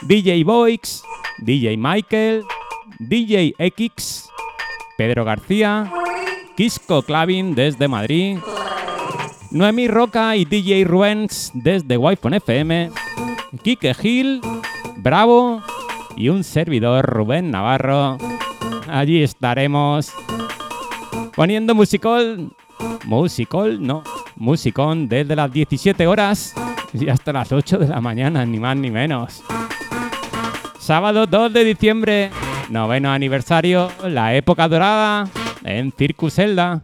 DJ Boix. DJ Michael. DJ X. Pedro García. Quisco Clavin desde Madrid. Noemí Roca y DJ Ruens desde Wi-Fi FM. Kike Gil. Bravo. Y un servidor Rubén Navarro. Allí estaremos poniendo musicol. Musicol, no. Musicón desde las 17 horas y hasta las 8 de la mañana, ni más ni menos. Sábado 2 de diciembre, noveno aniversario, la época dorada en Circus Zelda.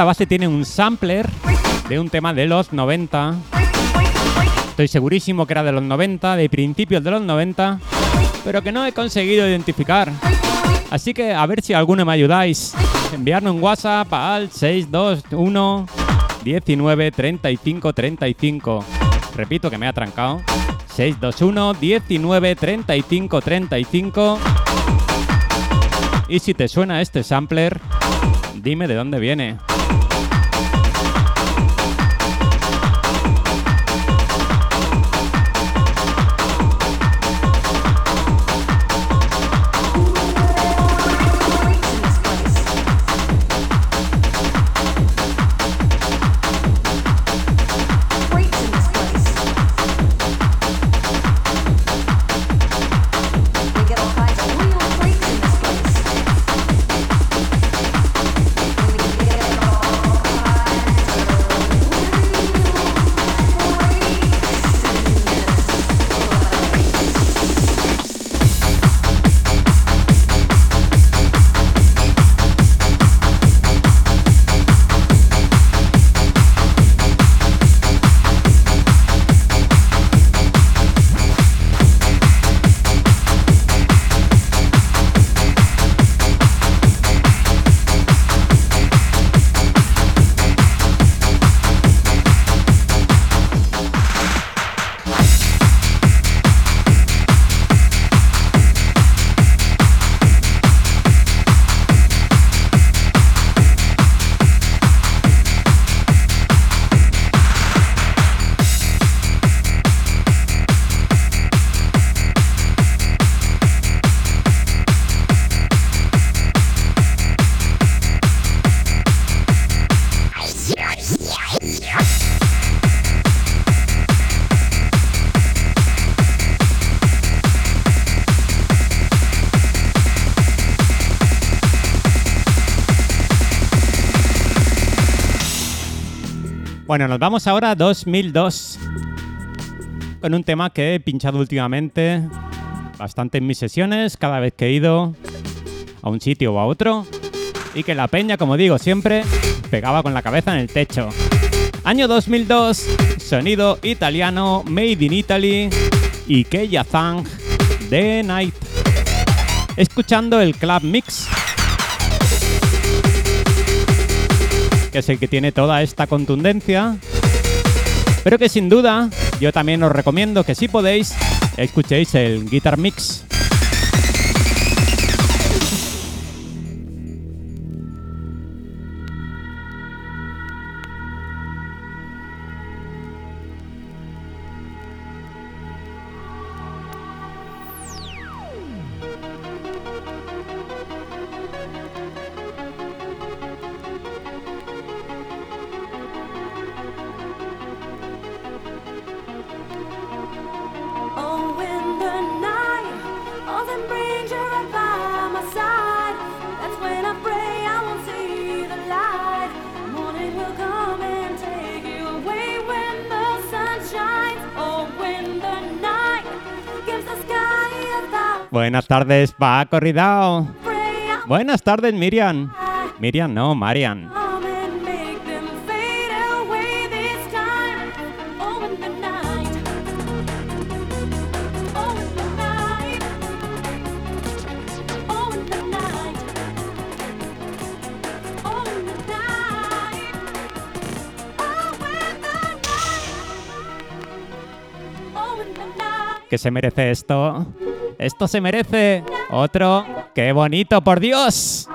Esta base tiene un sampler de un tema de los 90. Estoy segurísimo que era de los 90, de principios de los 90, pero que no he conseguido identificar. Así que a ver si alguno me ayudáis. Enviarme un WhatsApp al 621 19 35 35. Repito que me ha trancado. 621 19 35 35. Y si te suena este sampler, dime de dónde viene. Bueno, nos vamos ahora a 2002 con un tema que he pinchado últimamente bastante en mis sesiones cada vez que he ido a un sitio o a otro y que la peña, como digo siempre, pegaba con la cabeza en el techo. Año 2002, sonido italiano, Made in Italy y Keya Zang, The Night. Escuchando el Club Mix, que es el que tiene toda esta contundencia, pero que sin duda yo también os recomiendo que si podéis escuchéis el Guitar Mix. Buenas tardes, Paco Ridao. pray I'll Buenas tardes, Miriam. Miriam, no, Marian. ¿Qué se merece esto? Esto se merece otro. ¡Qué bonito, por Dios!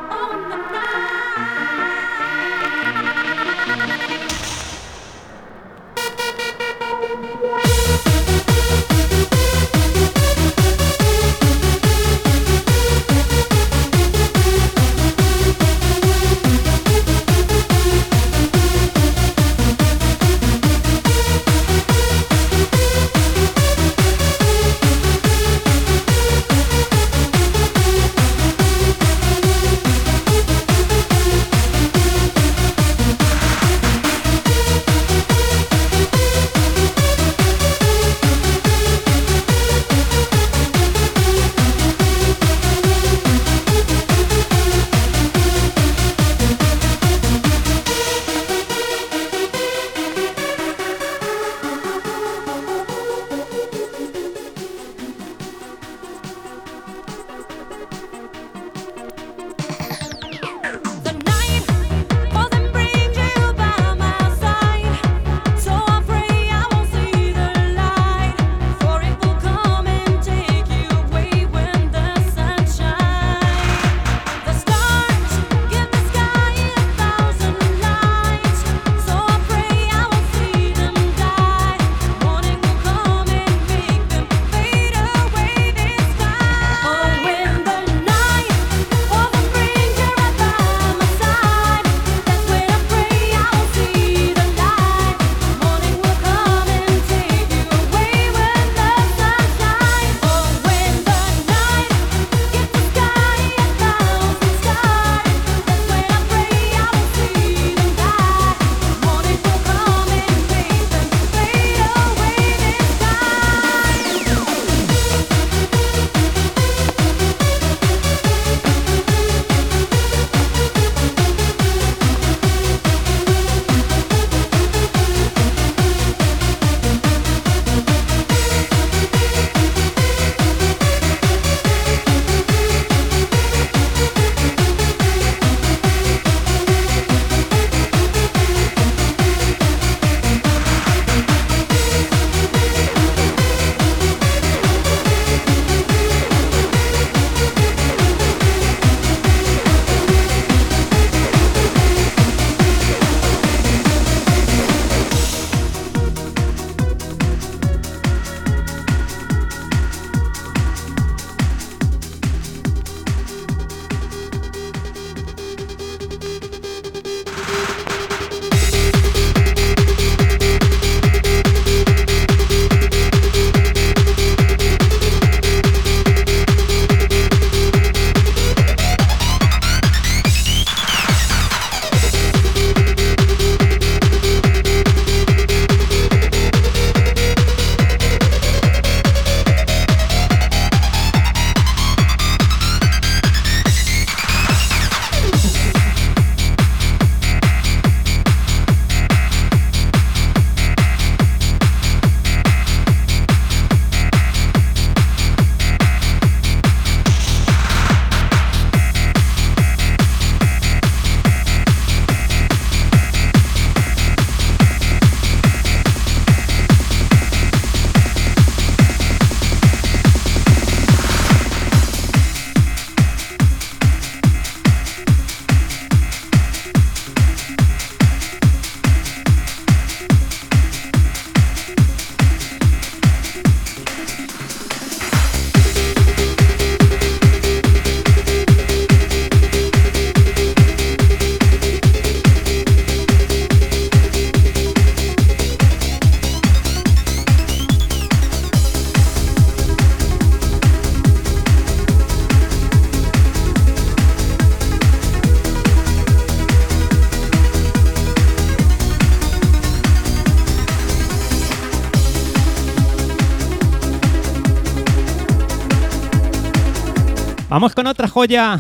Joya,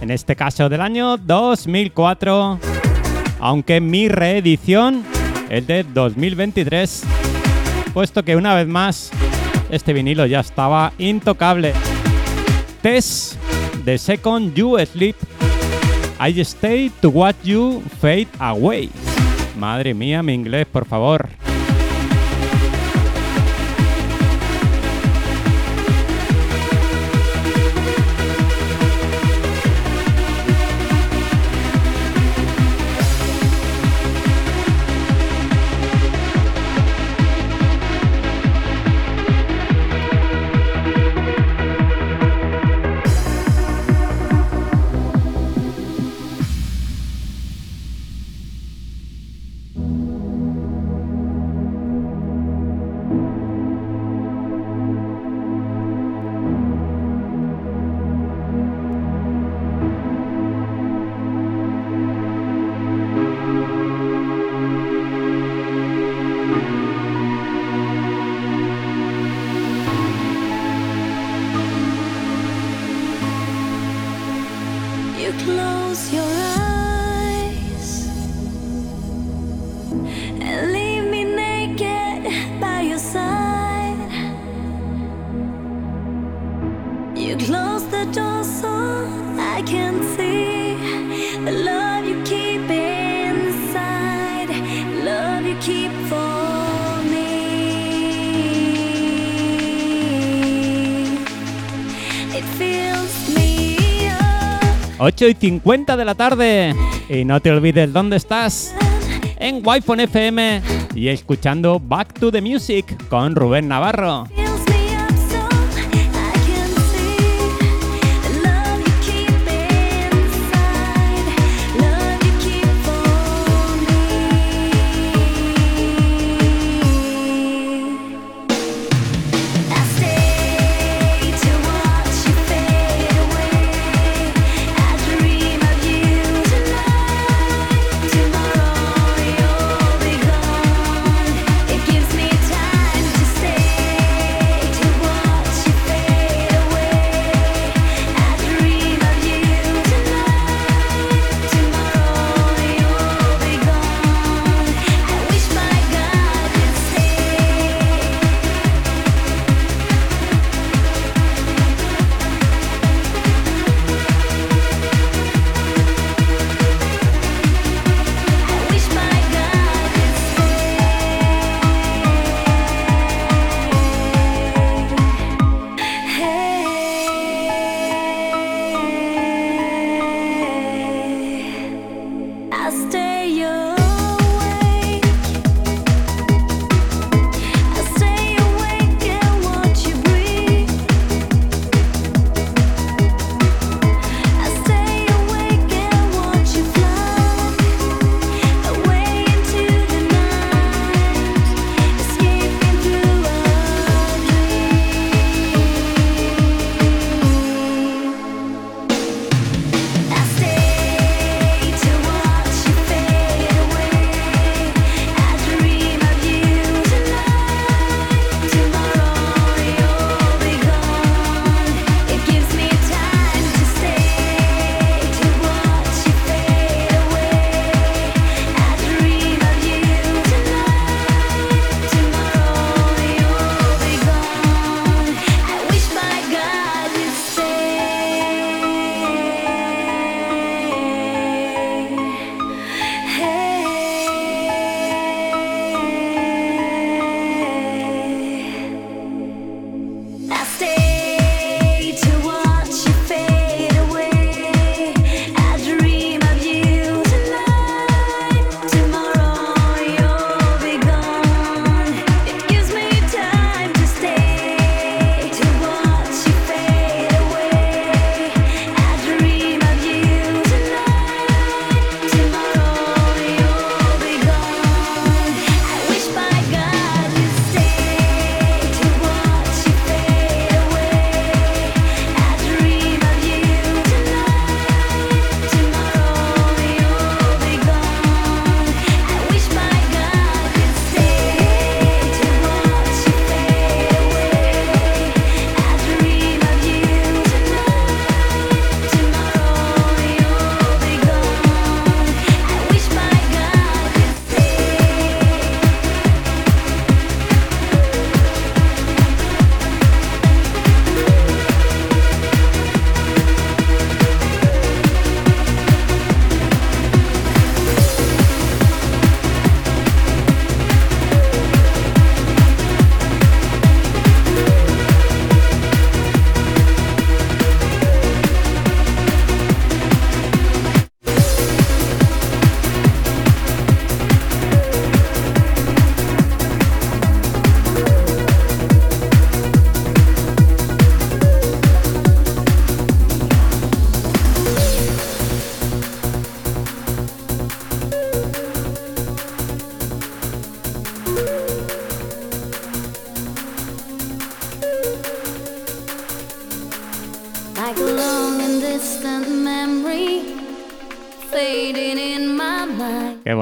en este caso del año 2004, aunque mi reedición es de 2023, puesto que una vez más este vinilo ya estaba intocable. Test The Second You Sleep. I Stay to Watch You Fade Away. Madre mía, mi inglés, por favor. 8 y 50 de la tarde. Y no te olvides dónde estás. En Wi-Fi FM y escuchando Back to the Music con Rubén Navarro.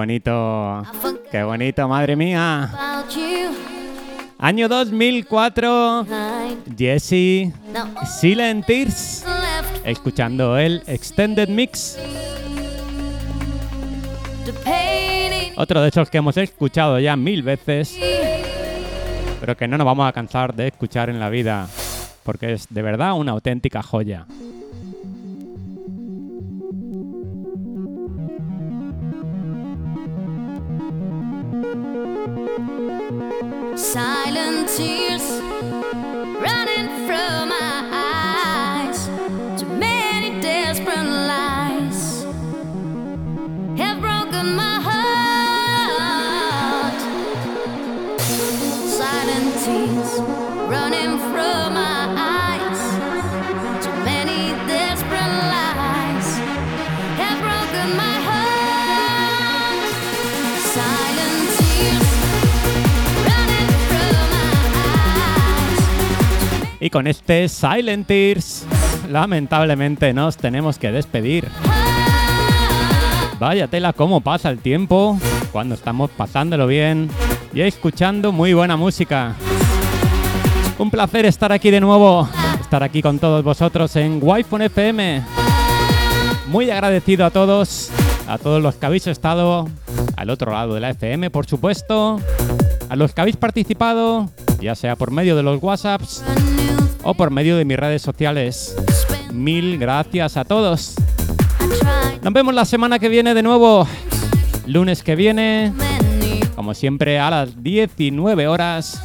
Bonito. Qué bonito, madre mía. Año 2004. I Jesse. Silent Tears. Escuchando el Extended Mix. Otro de esos que hemos escuchado ya mil veces. Pero que no nos vamos a cansar de escuchar en la vida. Porque es de verdad una auténtica joya. Silent tears Y con este Silent Tears, lamentablemente nos tenemos que despedir. Vaya tela cómo pasa el tiempo cuando estamos pasándolo bien y escuchando muy buena música. Un placer estar aquí de nuevo, estar aquí con todos vosotros en Wi-Fi FM. Muy agradecido a todos, a todos los que habéis estado al otro lado de la FM, por supuesto, a los que habéis participado, ya sea por medio de los WhatsApps o por medio de mis redes sociales. Mil gracias a todos. Nos vemos la semana que viene de nuevo. Lunes que viene, como siempre, a las 19 horas.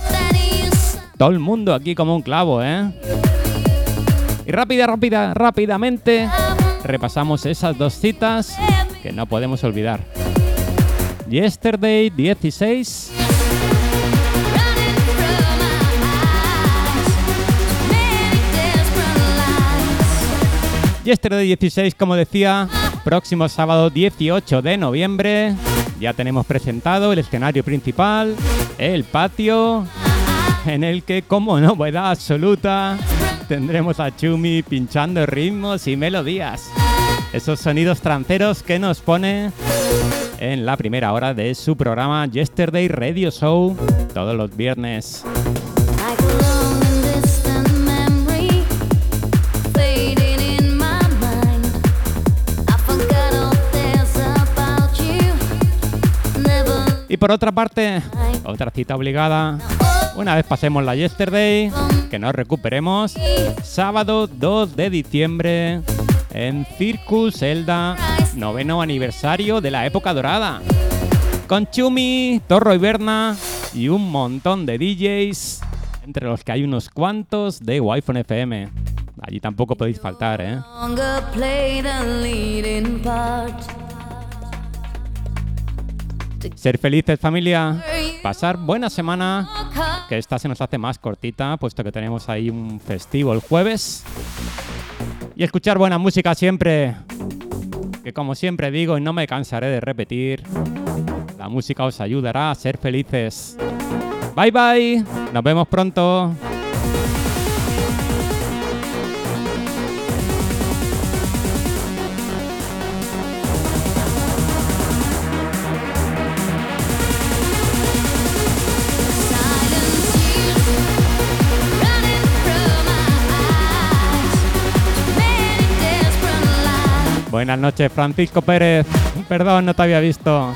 Todo el mundo aquí como un clavo, ¿eh? Y rápida, rápida, rápidamente repasamos esas dos citas que no podemos olvidar. Yesterday 16 Yesterday 16, como decía, próximo sábado 18 de noviembre. Ya tenemos presentado el escenario principal, el patio, en el que, como novedad absoluta, tendremos a Chumi pinchando ritmos y melodías. Esos sonidos tranceros que nos pone en la primera hora de su programa Yesterday Radio Show todos los viernes. Y por otra parte, otra cita obligada. Una vez pasemos la Yesterday, que nos recuperemos. Sábado 2 de diciembre en Circus Zelda, noveno aniversario de la época dorada. Con Chumi, Torro y Berna y un montón de DJs, entre los que hay unos cuantos de Wi-Fi FM. Allí tampoco podéis faltar, ¿eh? Ser felices familia, pasar buena semana, que esta se nos hace más cortita, puesto que tenemos ahí un festivo el jueves. Y escuchar buena música siempre, que como siempre digo y no me cansaré de repetir, la música os ayudará a ser felices. Bye bye, nos vemos pronto. Buenas noches, Francisco Pérez. Perdón, no te había visto.